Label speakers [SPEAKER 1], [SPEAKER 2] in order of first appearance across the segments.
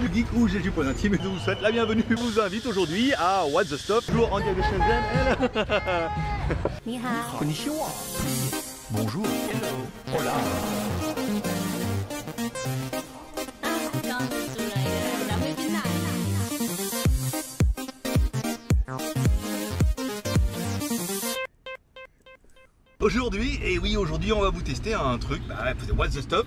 [SPEAKER 1] Du Geek où j'ai du point intime et je vous souhaite la bienvenue. Je vous invite aujourd'hui à What the Stop. toujours en direct de Shenzhen. Bonjour.
[SPEAKER 2] Hello. Hola.
[SPEAKER 1] Aujourd'hui, et oui aujourd'hui on va vous tester un truc, bah, What's the Stop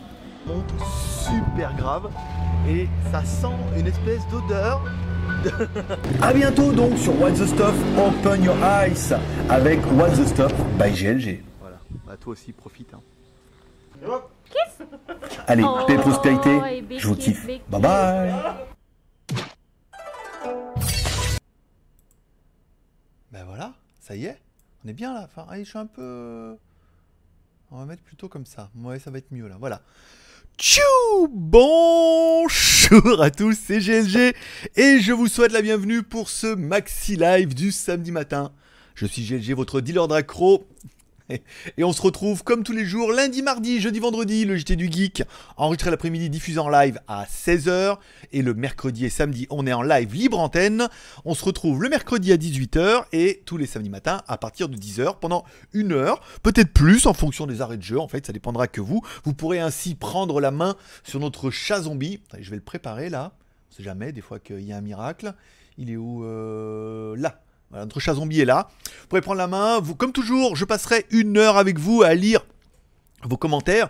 [SPEAKER 1] Monte super grave et ça sent une espèce d'odeur.
[SPEAKER 3] A bientôt donc sur What the Stuff Open Your Eyes avec What the Stuff by GLG.
[SPEAKER 1] Voilà, bah toi aussi profite. Hein.
[SPEAKER 3] Allez,
[SPEAKER 2] Oh,
[SPEAKER 3] paix et prospérité,
[SPEAKER 2] big
[SPEAKER 3] je vous kiffe. Bye bye
[SPEAKER 1] Ben voilà, ça y est, on est bien là. Enfin, allez, je suis un peu. On va mettre plutôt comme ça. Ouais, ça va être mieux là. Voilà. Tchou Bonjour à tous, c'est GLG et je vous souhaite la bienvenue pour ce maxi live du samedi matin. Je suis GLG, votre dealer d'accro. Et on se retrouve comme tous les jours, lundi, mardi, jeudi, vendredi, le JT du Geek, enregistré l'après-midi, diffusé en live à 16h. Et le mercredi et samedi, on est en live libre antenne. On se retrouve le mercredi à 18h et tous les samedis matins à partir de 10h pendant une heure, peut-être plus en fonction des arrêts de jeu. En fait, ça dépendra que vous. Vous pourrez ainsi prendre la main sur notre chat zombie. Je vais le préparer là. On sait jamais, des fois qu'il y a un miracle. Il est où Euh, Là. Voilà, notre chat zombie est là. Vous pourrez prendre la main. Vous, comme toujours, je passerai une heure avec vous à lire vos commentaires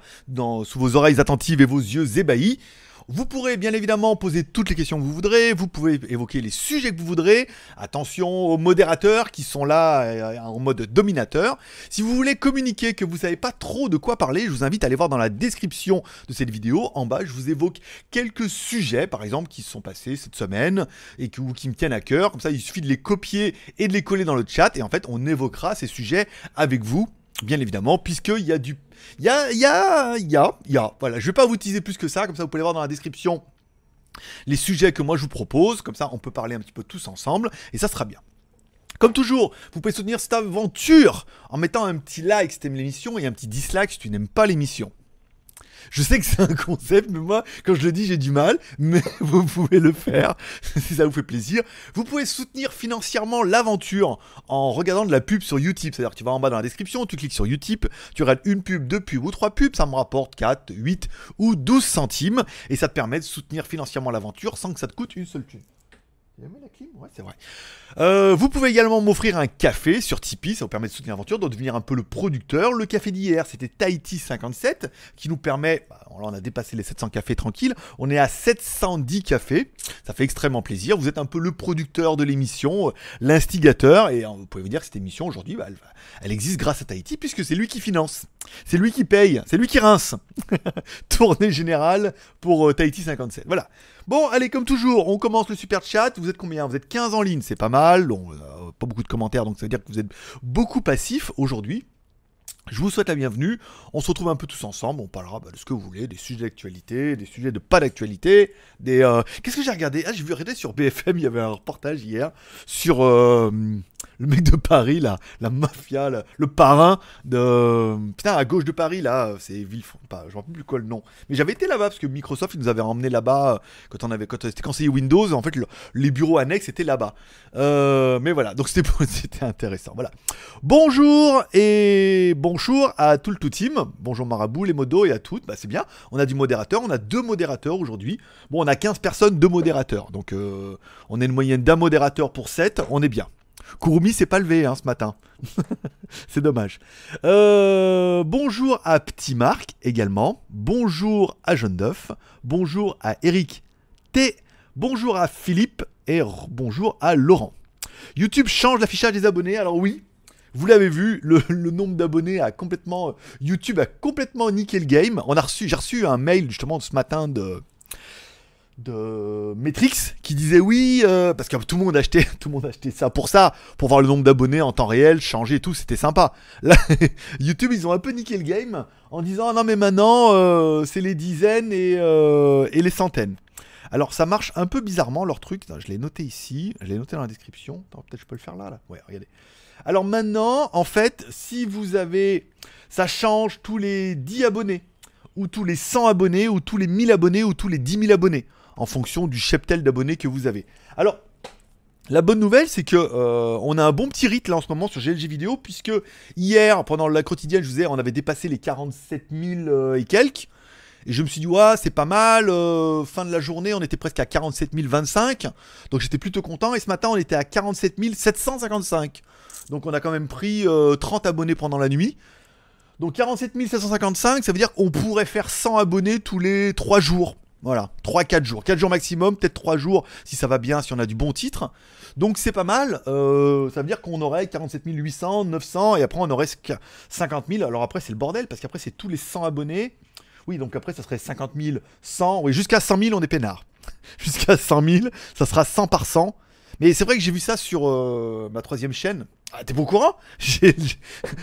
[SPEAKER 1] sous vos oreilles attentives et vos yeux ébahis. Vous pourrez bien évidemment poser toutes les questions que vous voudrez, vous pouvez évoquer les sujets que vous voudrez. Attention aux modérateurs qui sont là euh, en mode dominateur. Si vous voulez communiquer que vous savez pas trop de quoi parler, je vous invite à aller voir dans la description de cette vidéo. En bas, je vous évoque quelques sujets, par exemple, qui se sont passés cette semaine et qui, qui me tiennent à cœur. Comme ça, il suffit de les copier et de les coller dans le chat. Et en fait, on évoquera ces sujets avec vous, bien évidemment, puisqu'il y a du il y a, il y a, il y a. Voilà, je vais pas vous teaser plus que ça, comme ça vous pouvez voir dans la description les sujets que moi je vous propose, comme ça on peut parler un petit peu tous ensemble, et ça sera bien. Comme toujours, vous pouvez soutenir cette aventure en mettant un petit like si tu aimes l'émission et un petit dislike si tu n'aimes pas l'émission. Je sais que c'est un concept, mais moi, quand je le dis, j'ai du mal, mais vous pouvez le faire si ça vous fait plaisir. Vous pouvez soutenir financièrement l'aventure en regardant de la pub sur Utip. C'est-à-dire que tu vas en bas dans la description, tu cliques sur Utip, tu regardes une pub, deux pubs ou trois pubs, ça me rapporte 4, 8 ou 12 centimes, et ça te permet de soutenir financièrement l'aventure sans que ça te coûte une seule thune. Euh, vous pouvez également m'offrir un café sur Tipeee, ça vous permet de soutenir l'aventure, de devenir un peu le producteur. Le café d'hier, c'était Tahiti 57, qui nous permet, bah, on a dépassé les 700 cafés tranquilles, on est à 710 cafés, ça fait extrêmement plaisir. Vous êtes un peu le producteur de l'émission, euh, l'instigateur, et euh, vous pouvez vous dire que cette émission aujourd'hui, bah, elle existe grâce à Tahiti, puisque c'est lui qui finance, c'est lui qui paye, c'est lui qui rince. Tournée générale pour euh, Tahiti 57. Voilà. Bon, allez, comme toujours, on commence le super chat. Vous êtes combien? Vous êtes 15 en ligne, c'est pas mal. Euh, pas beaucoup de commentaires, donc ça veut dire que vous êtes beaucoup passifs aujourd'hui. Je vous souhaite la bienvenue. On se retrouve un peu tous ensemble. On parlera bah, de ce que vous voulez, des sujets d'actualité, des sujets de pas d'actualité. Euh, qu'est-ce que j'ai regardé? Ah, j'ai vu arrêter sur BFM. Il y avait un reportage hier sur le mec de Paris, là, la mafia, le parrain de. Putain, à gauche de Paris, là, c'est Villefranche. Pas, je ne rappelle plus quoi le nom. Mais j'avais été là-bas parce que Microsoft, nous avait emmené là-bas euh, quand on avait, quand c'était conseiller Windows. En fait, le- les bureaux annexes étaient là-bas. Euh, mais voilà, donc c'était c'était intéressant. Voilà. Bonjour et bonjour à tout le tout team. Bonjour Marabout, les modos et à toutes. Bah, c'est bien. On a du modérateur. On a deux modérateurs aujourd'hui. Bon, on a 15 personnes, deux modérateurs. Donc, euh, on est une moyenne d'un modérateur pour 7. On est bien. Kurumi s'est pas levé hein, ce matin. c'est dommage. Euh, bonjour à Petit Marc également. Bonjour à Jeanne Duff. Bonjour à Eric T. Bonjour à Philippe. Et bonjour à Laurent. YouTube change l'affichage des abonnés. Alors oui, vous l'avez vu, le, nombre d'abonnés a complètement. YouTube a complètement niqué le game. J'ai reçu un mail justement ce matin de de Matrix qui disait oui euh, parce que tout le monde achetait tout le monde achetait ça pour ça pour voir le nombre d'abonnés en temps réel changer et tout c'était sympa. Là YouTube ils ont un peu niqué le game en disant ah non mais maintenant euh, c'est les dizaines et, euh, et les centaines. Alors ça marche un peu bizarrement leur truc. Je l'ai noté ici je l'ai noté dans la description. Peut-être je peux le faire là là. Ouais regardez. Alors maintenant en fait si vous avez ça change tous les 10 abonnés ou tous les 100 abonnés ou tous les 1000 abonnés ou tous les 10 000 abonnés en fonction du cheptel d'abonnés que vous avez. Alors, la bonne nouvelle, c'est que euh, on a un bon petit rythme là en ce moment sur GLG Vidéo, puisque hier, pendant la quotidienne, je vous ai, on avait dépassé les 47 000 euh, et quelques. Et je me suis dit, ouais, c'est pas mal. euh, fin de la journée, on était presque à 47 025. Donc j'étais plutôt content. Et ce matin, on était à 47 755. Donc on a quand même pris euh, 30 abonnés pendant la nuit. Donc 47 755, ça veut dire qu'on pourrait faire 100 abonnés tous les 3 jours. Voilà, 3-4 jours. 4 jours maximum, peut-être 3 jours si ça va bien, si on a du bon titre. Donc c'est pas mal. euh, ça veut dire qu'on aurait 47 800, 900 et après on aurait 50 000. Alors après c'est le bordel parce qu'après c'est tous les 100 abonnés. Oui, donc après ça serait 50 000, 100. Oui, jusqu'à 100 000 on est peinard. Jusqu'à 100 000, ça sera 100 par 100. Mais c'est vrai que j'ai vu ça sur euh, ma troisième chaîne. Ah, t'es pas au courant? J'ai-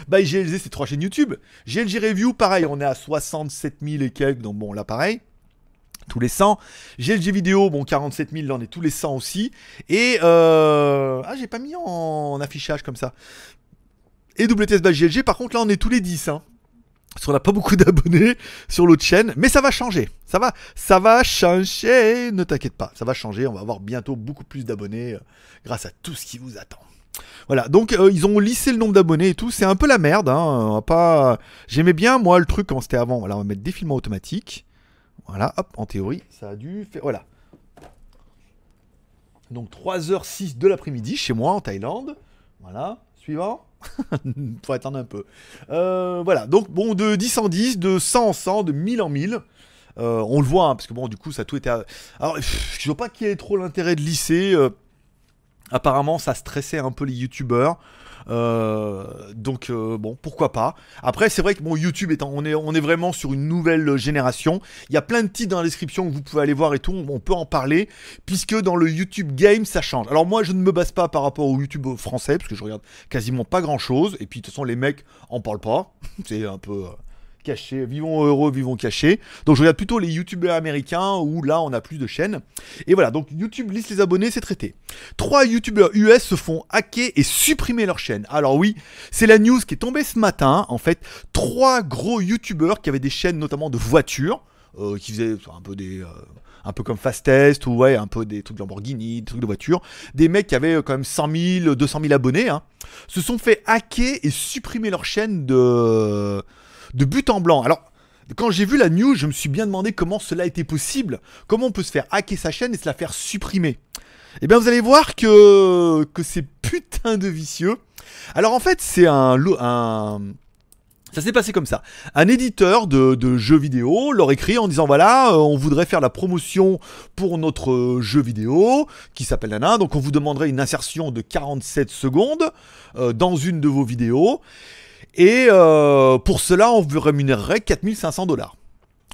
[SPEAKER 1] Bah, GLG, c'est trois chaînes YouTube. GLG Review, pareil, on est à 67 000 et quelques, donc bon, là, pareil. Tous les 100. GLG Vidéo, bon, 47 000, là, on est tous les 100 aussi. Et, euh... ah, j'ai pas mis en affichage comme ça. Et WTS Bash GLG, par contre, là, on est tous les 10, hein. Parce qu'on n'a pas beaucoup d'abonnés sur l'autre chaîne, mais ça va changer. Ça va, ça va changer. Ne t'inquiète pas, ça va changer. On va avoir bientôt beaucoup plus d'abonnés euh, grâce à tout ce qui vous attend. Voilà, donc euh, ils ont lissé le nombre d'abonnés et tout. C'est un peu la merde. Hein. pas. J'aimais bien moi le truc quand c'était avant. Voilà, on va mettre défilement automatique. Voilà, hop, en théorie, ça a dû faire. Voilà. Donc 3h06 de l'après-midi chez moi en Thaïlande. Voilà, suivant. Faut attendre un peu. Euh, voilà, donc bon, de 10 en 10, de 100 en 100, de 1000 en 1000. Euh, on le voit, hein, parce que bon, du coup, ça a tout été. à- Alors, pff, je vois pas qu'il y ait trop l'intérêt de lisser. euh, apparemment, ça stressait un peu les youtubeurs. Euh, donc euh, bon, pourquoi pas. Après, c'est vrai que bon, YouTube étant, on est, on est vraiment sur une nouvelle génération. Il y a plein de titres dans la description que vous pouvez aller voir et tout. On peut en parler puisque dans le YouTube game, ça change. Alors moi, je ne me base pas par rapport au YouTube français parce que je regarde quasiment pas grand chose. Et puis de toute façon, les mecs en parlent pas. C'est un peu euh, Vivons heureux, vivons cachés. Donc je regarde plutôt les YouTubeurs américains où là, on a plus de chaînes. Et voilà. Donc YouTube liste les abonnés, c'est traité. Trois youtubeurs US se font hacker et supprimer leur chaîne. Alors oui, c'est la news qui est tombée ce matin. En fait, trois gros youtubeurs qui avaient des chaînes notamment de voitures, euh, qui faisaient un peu des... euh, un peu comme Fastest ou ouais, un peu des trucs de Lamborghini, des trucs de voiture. Des mecs qui avaient euh, quand même 100 000, 200 000 abonnés, hein, se sont fait hacker et supprimer leur chaîne de, de but en blanc. Alors, quand j'ai vu la news, je me suis bien demandé comment cela était possible. Comment on peut se faire hacker sa chaîne et se la faire supprimer. Eh bien, vous allez voir que, c'est putain de vicieux. Alors, en fait, c'est un. Ça s'est passé comme ça. Un éditeur de, de jeux vidéo leur écrit en disant voilà, euh, on voudrait faire la promotion pour notre euh, jeu vidéo qui s'appelle Nana. Donc, on vous demanderait une insertion de 47 secondes euh, dans une de vos vidéos. Et euh, pour cela, on vous rémunérerait 4500 dollars.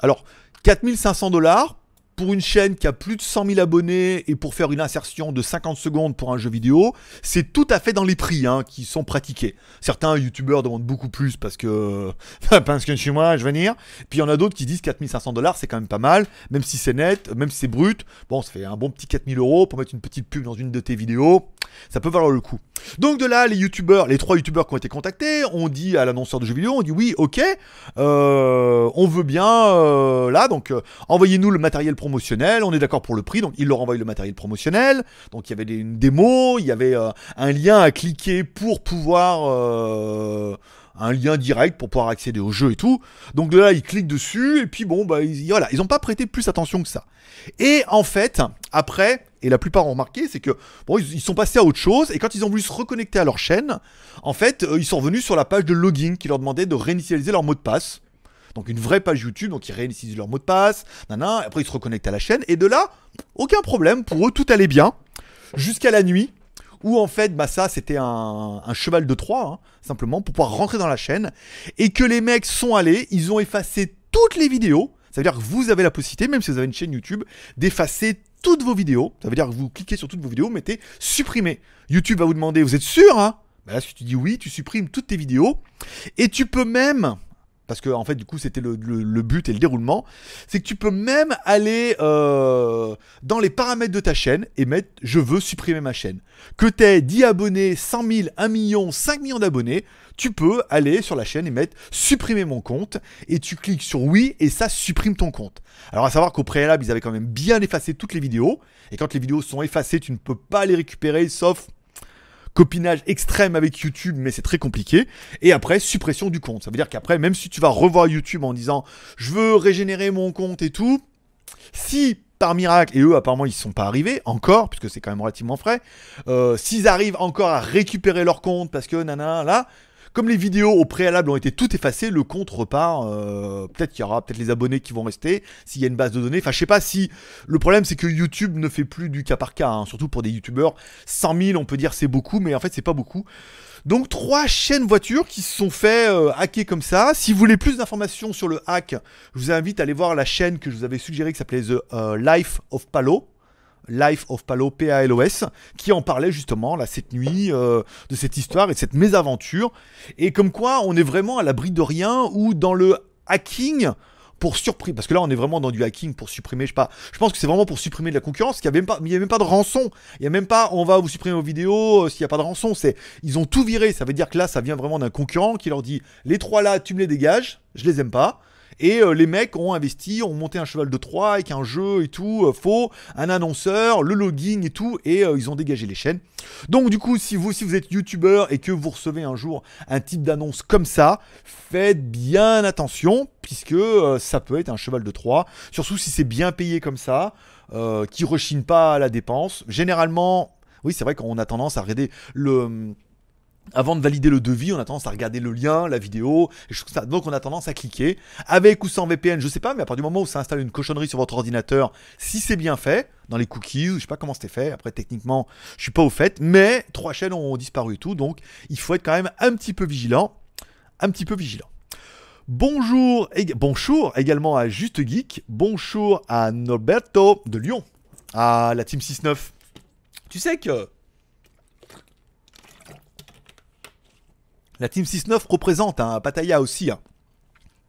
[SPEAKER 1] Alors, 4500 dollars pour une chaîne qui a plus de 100 000 abonnés et pour faire une insertion de 50 secondes pour un jeu vidéo, c'est tout à fait dans les prix hein, qui sont pratiqués. Certains youtubeurs demandent beaucoup plus parce que parce que chez moi, je vais venir. Puis il y en a d'autres qui disent 4500 dollars, c'est quand même pas mal, même si c'est net, même si c'est brut. Bon, ça fait un bon petit 4000 euros pour mettre une petite pub dans une de tes vidéos. Ça peut valoir le coup. Donc de là, les youtubeurs, les trois youtubeurs qui ont été contactés, ont dit à l'annonceur de jeux vidéo, on dit oui, ok, euh, on veut bien euh, là, donc euh, envoyez-nous le matériel promotionnel, on est d'accord pour le prix, donc ils leur envoient le matériel promotionnel, donc il y avait une démo, il y avait euh, un lien à cliquer pour pouvoir... un lien direct pour pouvoir accéder au jeu et tout. Donc de là, ils cliquent dessus et puis bon, bah ils, voilà, ils ont pas prêté plus attention que ça. Et en fait, après, et la plupart ont remarqué, c'est que bon, ils, sont passés à autre chose et quand ils ont voulu se reconnecter à leur chaîne, en fait, euh, ils sont revenus sur la page de login qui leur demandait de réinitialiser leur mot de passe. Donc une vraie page YouTube, donc ils réinitialisent leur mot de passe, nanana, après ils se reconnectent à la chaîne et de là, aucun problème, pour eux tout allait bien jusqu'à la nuit où en fait bah ça c'était un, un cheval de Troie hein, simplement pour pouvoir rentrer dans la chaîne et que les mecs sont allés, ils ont effacé toutes les vidéos. Ça veut dire que vous avez la possibilité, même si vous avez une chaîne YouTube, d'effacer toutes vos vidéos. Ça veut dire que vous cliquez sur toutes vos vidéos, mettez supprimer. YouTube va vous demander, vous êtes sûr hein? Bah Là, si tu dis oui, tu supprimes toutes tes vidéos. Et tu peux même, parce que en fait, du coup, c'était le, but et le déroulement, c'est que tu peux même aller euh, dans les paramètres de ta chaîne et mettre je veux supprimer ma chaîne. Que tu aies 10 abonnés, 100 000, 1 million, 5 millions d'abonnés, tu peux aller sur la chaîne et mettre supprimer mon compte et tu cliques sur oui et ça supprime ton compte. Alors à savoir qu'au préalable, ils avaient quand même bien effacé toutes les vidéos et quand les vidéos sont effacées, tu ne peux pas les récupérer sauf copinage extrême avec YouTube, mais c'est très compliqué. Et après, suppression du compte. Ça veut dire qu'après, même si tu vas revoir YouTube en disant je veux régénérer mon compte et tout, si par miracle, et eux apparemment ils ne sont pas arrivés encore, puisque c'est quand même relativement frais, euh, s'ils arrivent encore à récupérer leur compte parce que nana, là, comme les vidéos au préalable ont été toutes effacées, le compte repart. euh, peut-être qu'il y aura peut-être les abonnés qui vont rester, s'il y a une base de données. Enfin, je sais pas si. Le problème, c'est que YouTube ne fait plus du cas par cas, hein, surtout pour des youtubeurs. 100 000, on peut dire c'est beaucoup, mais en fait, c'est pas beaucoup. Donc, trois chaînes voitures qui se sont fait euh, hacker comme ça. Si vous voulez plus d'informations sur le hack, je vous invite à aller voir la chaîne que je vous avais suggérée qui s'appelait The euh, Life of Palo. Life of Palo, P-A-L-O-S, qui en parlait justement là cette nuit euh, de cette histoire et de cette mésaventure. Et comme quoi on est vraiment à l'abri de rien ou dans le hacking pour supprimer. Parce que là on est vraiment dans du hacking pour supprimer, je sais pas. Je pense que c'est vraiment pour supprimer de la concurrence. Il n'y a, même pas- il y a même pas de rançon. Il n'y a même pas on va vous supprimer vos vidéos euh, s'il n'y a pas de rançon. C'est Ils ont tout viré. Ça veut dire que là ça vient vraiment d'un concurrent qui leur dit les trois là tu me les dégages, je les aime pas. Et euh, les mecs ont investi, ont monté un cheval de Troie avec un jeu et tout, euh, faux, un annonceur, le login et tout, et euh, ils ont dégagé les chaînes. Donc du coup, si vous, si vous êtes youtubeur et que vous recevez un jour un type d'annonce comme ça, faites bien attention, puisque ça peut être un cheval de Troie, surtout si c'est bien payé comme ça, qui rechigne pas à la dépense. Généralement, oui, c'est vrai qu'on a tendance à regarder le... Avant de valider le devis, on a tendance à regarder le lien, la vidéo, donc on a tendance à cliquer. Avec ou sans VPN, je sais pas, mais à partir du moment où ça installe une cochonnerie sur votre ordinateur, si c'est bien fait, dans les cookies, je sais pas comment c'était fait, après techniquement, je suis pas au fait, mais trois chaînes ont disparu et tout, donc il faut être quand même un petit peu vigilant, un petit peu vigilant. Bonjour, bonjour également à Juste Geek, bonjour à Norberto de Lyon, à la Team 6-9. Tu sais que la Team 6-9 représente un Pattaya aussi. hein.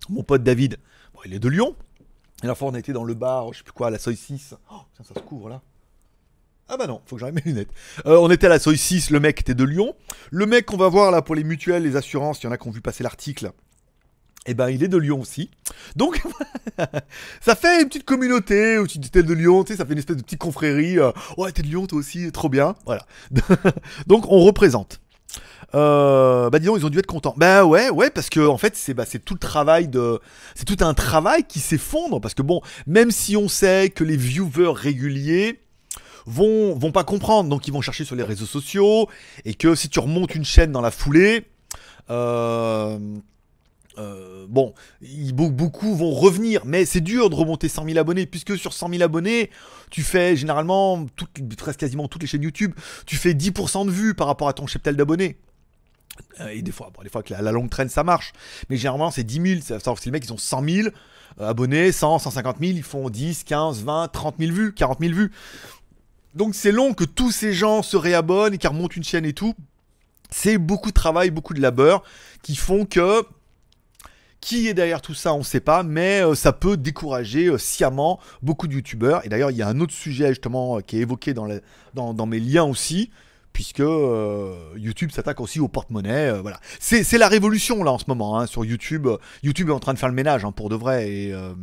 [SPEAKER 1] Mon pote David, il est de Lyon. Et la fois, on été dans le bar, je sais plus quoi, à la Soy 6. Oh, putain, ça se couvre là. Ah bah non, faut que j'arrive mes lunettes. Euh, on était à la Soy 6, le mec était de Lyon. Le mec qu'on va voir là pour les mutuelles, les assurances, il y en a qui ont vu passer l'article. Eh ben, il est de Lyon aussi. Donc, ça fait une petite communauté où tu t'es de Lyon, tu sais, ça fait une espèce de petite confrérie. euh, ouais, t'es de Lyon toi aussi, trop bien. Voilà. Donc, on représente. Euh, bah disons ils ont dû être contents. Bah ouais ouais parce que en fait c'est bah, tout le travail de c'est tout un travail qui s'effondre parce que bon même si on sait que les viewers réguliers vont vont pas comprendre donc ils vont chercher sur les réseaux sociaux et que si tu remontes une chaîne dans la foulée euh, euh, bon, beaucoup vont revenir, mais c'est dur de remonter 100 000 abonnés, puisque sur 100 000 abonnés, tu fais généralement, toutes- presque quasiment toutes les chaînes YouTube, tu fais 10% de vues par rapport à ton cheptel d'abonnés. Euh, Et des fois, bon, des fois que la, longue traîne, ça marche. Mais généralement, c'est 10 000. Ça- ça- C'est les mecs, ils ont 100 000 euh, abonnés, 100, 150 000, ils font 10, 15, 20, 30 000 vues, 40 000 vues. Donc c'est long que tous ces gens se réabonnent et qu'ils remontent une chaîne et tout. C'est beaucoup de travail, beaucoup de labeur qui font que qui est derrière tout ça, on ne sait pas, mais euh, ça peut décourager sciemment beaucoup de youtubeurs. Et d'ailleurs, il y a un autre sujet justement qui est évoqué dans mes liens aussi, puisque euh, YouTube s'attaque aussi au porte-monnaie. euh, voilà, c'est la révolution là en ce moment hein, sur YouTube. YouTube est en train de faire le ménage hein, pour de vrai et euh,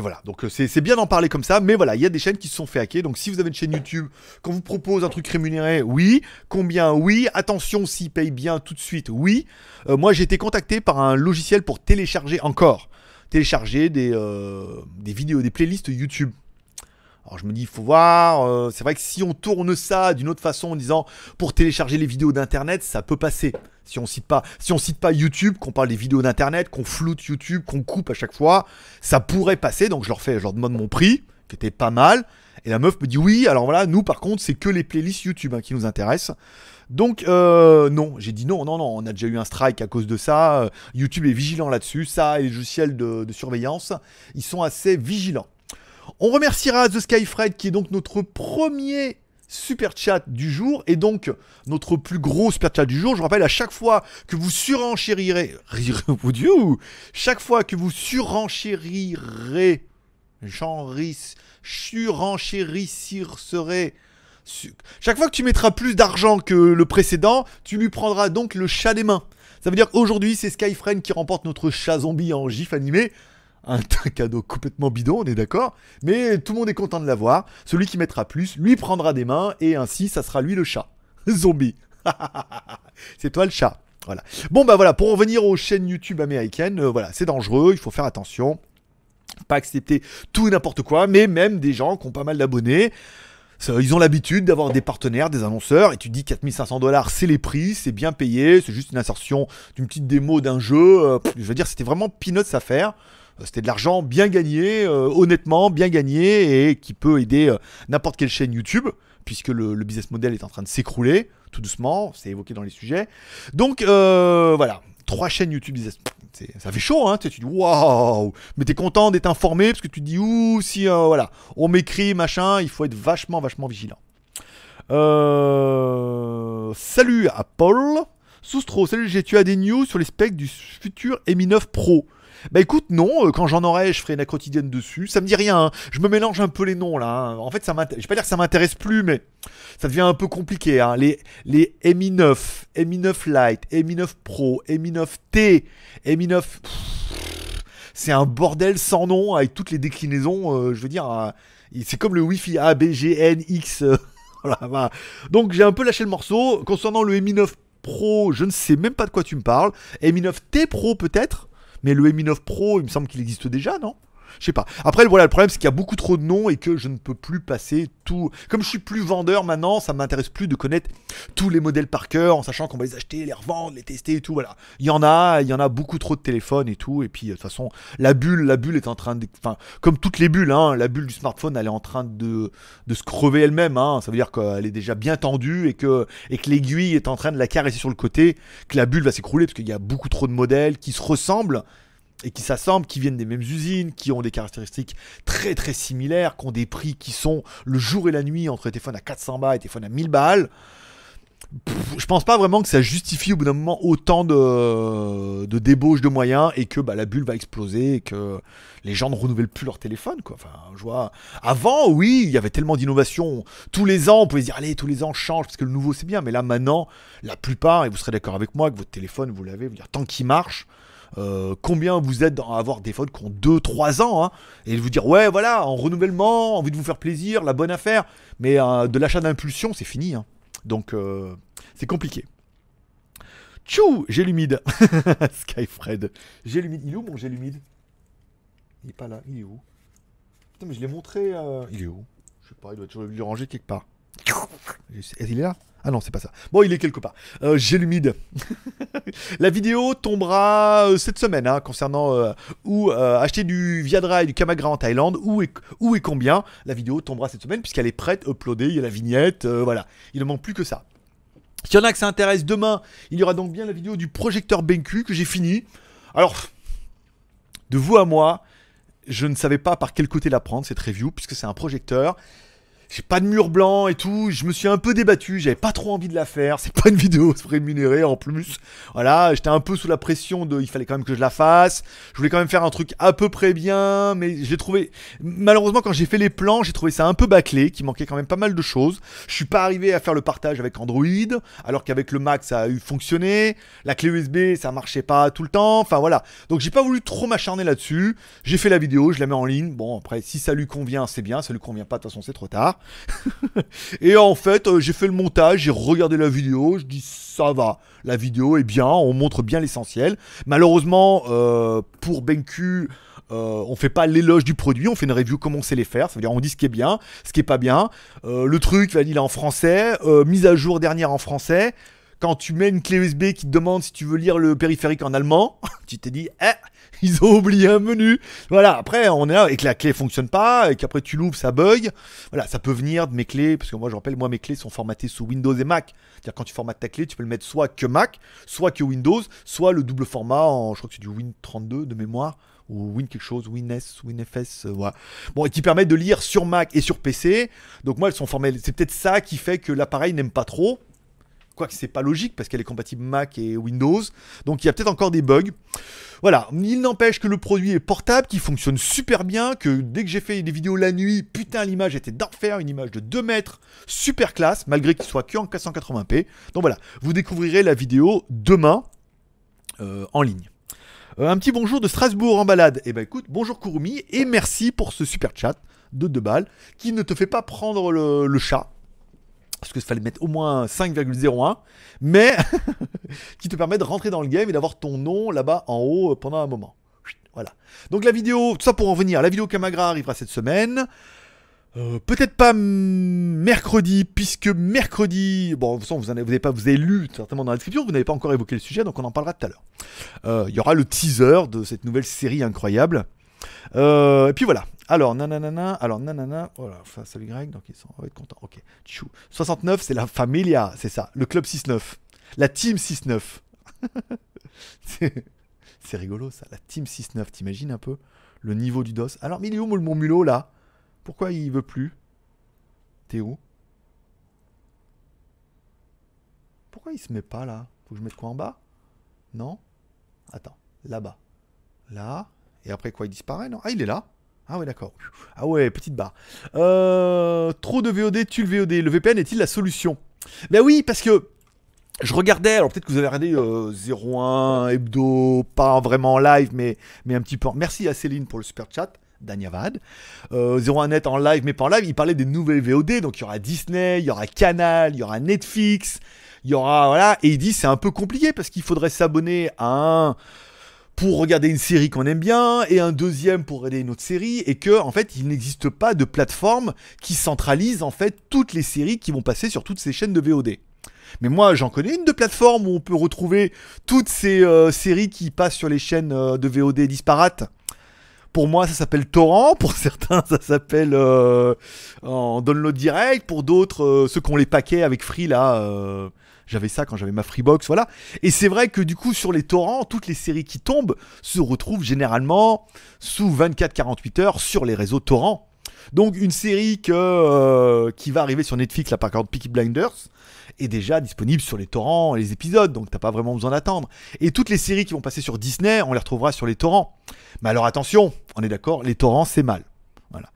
[SPEAKER 1] voilà, donc c'est bien d'en parler comme ça, mais voilà, il y a des chaînes qui se sont fait hacker. Donc si vous avez une chaîne YouTube, qu'on vous propose un truc rémunéré, oui. Combien Oui. Attention, s'il paye bien tout de suite, oui. Moi, j'ai été contacté par un logiciel pour télécharger encore, télécharger des vidéos, des playlists YouTube. Alors je me dis, il faut voir. euh, c'est vrai que si on tourne ça d'une autre façon en disant pour télécharger les vidéos d'internet, ça peut passer. Si on cite pas, cite pas YouTube, qu'on parle des vidéos d'internet, qu'on floute YouTube, qu'on coupe à chaque fois, ça pourrait passer. Donc je leur fais, je leur demande mon prix, qui était pas mal. Et la meuf me dit oui. Alors voilà, nous par contre, c'est que les playlists YouTube hein, qui nous intéressent. Donc euh, non, j'ai dit non, non, non. On a déjà eu un strike à cause de ça. Euh, YouTube est vigilant là-dessus. Ça et les logiciels de surveillance, ils sont assez vigilants. On remerciera The Skyfred qui est donc notre premier super chat du jour et donc notre plus gros super chat du jour. Je rappelle à chaque fois que vous surenchérirez, vous Dieu, chaque fois que vous surenchérirez, genris, surenchérissirez, su- chaque fois que tu mettras plus d'argent que le précédent, tu lui prendras donc le chat des mains. Ça veut dire qu'aujourd'hui c'est Skyfriend qui remporte notre chat zombie en gif animé. Un cadeau complètement bidon, on est d'accord. Mais tout le monde est content de l'avoir. Celui qui mettra plus, lui prendra des mains et ainsi, ça sera lui le chat. Zombie. c'est toi le chat. Voilà. Bon bah voilà, pour en revenir aux chaînes YouTube américaines, euh, voilà, c'est dangereux, il faut faire attention. Pas accepter tout et n'importe quoi, mais même des gens qui ont pas mal d'abonnés. Ils ont l'habitude d'avoir des partenaires, des annonceurs, et tu dis 4500 dollars, c'est les prix, c'est bien payé, c'est juste une insertion d'une petite démo d'un jeu. euh, je veux dire, c'était vraiment peanuts à faire. C'était de l'argent bien gagné, euh, honnêtement bien gagné, et qui peut aider euh, n'importe quelle chaîne YouTube, puisque le, business model est en train de s'écrouler, tout doucement, c'est évoqué dans les sujets. Donc euh, voilà, trois chaînes YouTube business. Ça fait chaud, hein, tu tu dis waouh, mais t'es content d'être informé parce que tu te dis ouh, si voilà, on m'écrit machin, il faut être vachement, vachement vigilant. Salut à Paul. Soustro, salut, tu as des news sur les specs du futur Mi 9 Pro? Bah écoute, non, euh, quand j'en aurai, je ferai une quotidienne dessus. Ça me dit rien, hein. je me mélange un peu les noms là. hein. En fait, ça m'intéresse. Je vais pas dire que ça m'intéresse plus, mais ça devient un peu compliqué. hein. Les, les Mi 9, Mi 9 Lite, Mi 9 Pro, Mi 9T, Mi 9. Pff, C'est un bordel sans nom avec toutes les déclinaisons. euh, je veux dire, euh, c'est comme le Wi-Fi A, B, G, N, X. voilà, voilà. Donc j'ai un peu lâché le morceau. Concernant le Mi 9 Pro, je ne sais même pas de quoi tu me parles. Mi 9T Pro peut-être? Mais le Mi 9 Pro, il me semble qu'il existe déjà, non? Je sais pas. Après, voilà, le problème, c'est qu'il y a beaucoup trop de noms et que je ne peux plus passer tout. Comme je suis plus vendeur maintenant, ça m'intéresse plus de connaître tous les modèles par cœur, en sachant qu'on va les acheter, les revendre, les tester et tout. Voilà. Il y en a, il y en a beaucoup trop de téléphones et tout. Et puis, euh, de toute façon, la bulle, la bulle est en train de. Enfin, comme toutes les bulles, hein, la bulle du smartphone, elle est en train de, se crever elle-même. Hein. Ça veut dire qu'elle est déjà bien tendue et que, et que l'aiguille est en train de la caresser sur le côté, que la bulle va s'écrouler parce qu'il y a beaucoup trop de modèles qui se ressemblent et qui s'assemblent, qui viennent des mêmes usines, qui ont des caractéristiques très très similaires, qui ont des prix qui sont le jour et la nuit entre téléphone à 400 balles et téléphone à 1000 balles. Je pense pas vraiment que ça justifie au bout d'un moment autant de, de débauche de moyens et que bah, la bulle va exploser et que les gens ne renouvellent plus leur téléphone. Quoi. Enfin. Avant, oui, il y avait tellement d'innovations. Tous les ans, on pouvait se dire, allez, tous les ans, change parce que le nouveau c'est bien. Mais là, maintenant, la plupart, et vous serez d'accord avec moi, que votre téléphone, vous l'avez, tant qu'il marche, euh, combien vous êtes à avoir des phones qui ont 2-3 ans, hein, et de vous dire, ouais, voilà, en renouvellement, envie de vous faire plaisir, la bonne affaire, mais euh, de l'achat d'impulsion, c'est fini. hein. Donc, euh, c'est compliqué. Tchou, gel humide. Skyfred. Gel humide. Il est où mon gel humide Il est pas là. Il est où? Putain, mais je l'ai montré. Il est où? Je sais pas, il doit toujours lui ranger quelque part. Il est là? Ah non, c'est pas ça. Bon, il est quelque part. Euh, gel humide. La vidéo tombera euh, cette semaine hein, concernant euh, où acheter du Viadra et du Kamagra en Thaïlande, où et, où et combien? La vidéo tombera cette semaine puisqu'elle est prête, uploadée, il y a la vignette, voilà. Il ne manque plus que ça. S'il y en a que ça intéresse demain, il y aura donc bien la vidéo du projecteur BenQ que j'ai fini. Alors, de vous à moi, je ne savais pas par quel côté la prendre cette review puisque c'est un projecteur j'ai pas de mur blanc et tout. Je me suis un peu débattu. J'avais pas trop envie de la faire. C'est pas une vidéo rémunérée en plus. Voilà, j'étais un peu sous la pression de. Il fallait quand même que je la fasse. Je voulais quand même faire un truc à peu près bien, mais j'ai trouvé. Malheureusement, quand j'ai fait les plans, j'ai trouvé ça un peu bâclé, qu'il manquait quand même pas mal de choses. Je suis pas arrivé à faire le partage avec Android, alors qu'avec le Mac ça a eu fonctionné. La clé USB ça marchait pas tout le temps. Enfin voilà. Donc j'ai pas voulu trop m'acharner là-dessus. J'ai fait la vidéo, je la mets en ligne. Bon après, si ça lui convient, c'est bien. Ça lui convient pas, de toute façon c'est trop tard. et en fait, euh, j'ai fait le montage, j'ai regardé la vidéo, je dis ça va, la vidéo est bien, on montre bien l'essentiel. Malheureusement, euh, pour BenQ, euh, on fait pas l'éloge du produit, on fait une review comme on sait les faire, ça veut dire on dit ce qui est bien, ce qui est pas bien. Le truc, il est en français, mise à jour dernière en français. Quand tu mets une clé USB qui te demande si tu veux lire le périphérique en allemand, tu t'es dit, eh, ils ont oublié un menu. Voilà, après on est là et que la clé fonctionne pas et qu'après tu l'ouvres, ça bug. Voilà, ça peut venir de mes clés parce que moi je rappelle, moi mes clés sont formatées sous Windows et Mac. C'est-à-dire quand tu formates ta clé, tu peux le mettre soit que Mac, soit que Windows, soit le double format en, je crois que c'est du Win32 de mémoire ou Win quelque chose, WinS, WinFS, euh, voilà. Bon, et qui permettent de lire sur Mac et sur PC. Donc moi, elles sont formées. C'est peut-être ça qui fait que l'appareil n'aime pas trop. Quoique c'est pas logique parce qu'elle est compatible Mac et Windows. Donc il y a peut-être encore des bugs. Voilà, il n'empêche que le produit est portable, qui fonctionne super bien, que dès que j'ai fait des vidéos la nuit, putain l'image était d'enfer, une image de 2 mètres, super classe, malgré qu'il soit que en 480p. Donc voilà, vous découvrirez la vidéo demain euh, en ligne. Euh, un petit bonjour de Strasbourg en balade. Eh ben écoute, bonjour Kurumi et merci pour ce super chat de 2 balles qui ne te fait pas prendre le chat. Parce qu'il fallait mettre au moins 5,01, mais qui te permet de rentrer dans le game et d'avoir ton nom là-bas en haut pendant un moment. Voilà. Donc la vidéo, tout ça pour en venir, la vidéo Camagra arrivera cette semaine. Euh, Peut-être pas mercredi, puisque mercredi, bon, de toute façon, vous, en avez, vous, pas, vous lu certainement dans la description, vous n'avez pas encore évoqué le sujet, donc on en parlera tout à l'heure. Euh, Il y aura le teaser de cette nouvelle série incroyable. Euh, et puis voilà. Alors, nanana, alors nanana, voilà, salut Greg, donc ils sont, on va être contents. Ok. Tchou. 69, c'est la Familia, c'est ça, le club 6-9. La team 6-9. c'est c'est rigolo ça, la team 6-9, t'imagines un peu le niveau du DOS. Alors, mais il est où mon mulot là? Pourquoi il veut plus? T'es où? Pourquoi il se met pas là? Faut que je mette quoi en bas? Non? Attends, là-bas. Là. Et après quoi, il disparaît? Non Ah, il est là. Ah ouais, d'accord. Ah ouais, petite barre. Euh, trop de VOD, tue le VOD. Le VPN est-il la solution? Ben oui, parce que je regardais, alors peut-être que vous avez regardé euh, 01 Hebdo, pas vraiment en live, mais, mais un petit peu. en- Merci à Céline pour le super chat. Danyavad. Euh, 01 Net en live, mais pas en live. Il parlait des nouvelles VOD. Donc il y aura Disney, il y aura Canal, il y aura Netflix, il y aura. Voilà. Et il dit c'est un peu compliqué parce qu'il faudrait s'abonner à un pour regarder une série qu'on aime bien et un deuxième pour regarder une autre série et que en fait il n'existe pas de plateforme qui centralise en fait toutes les séries qui vont passer sur toutes ces chaînes de VOD. Mais moi j'en connais une de plateforme où on peut retrouver toutes ces euh, séries qui passent sur les chaînes euh, de VOD disparates. Pour moi, ça s'appelle torrent. Pour certains, ça s'appelle euh, en download direct. Pour d'autres, euh, ceux qui ont les paquets avec Free là, j'avais ça quand j'avais ma Freebox, voilà. Et c'est vrai que du coup, sur les torrents, toutes les séries qui tombent se retrouvent généralement sous 24-48 heures sur les réseaux torrents. Donc une série que, euh, qui va arriver sur Netflix, là par contre Peaky Blinders, est déjà disponible sur les torrents, les épisodes, donc t'as pas vraiment besoin d'attendre. Et toutes les séries qui vont passer sur Disney, on les retrouvera sur les torrents. Mais alors attention, on est d'accord, les torrents c'est mal. Voilà.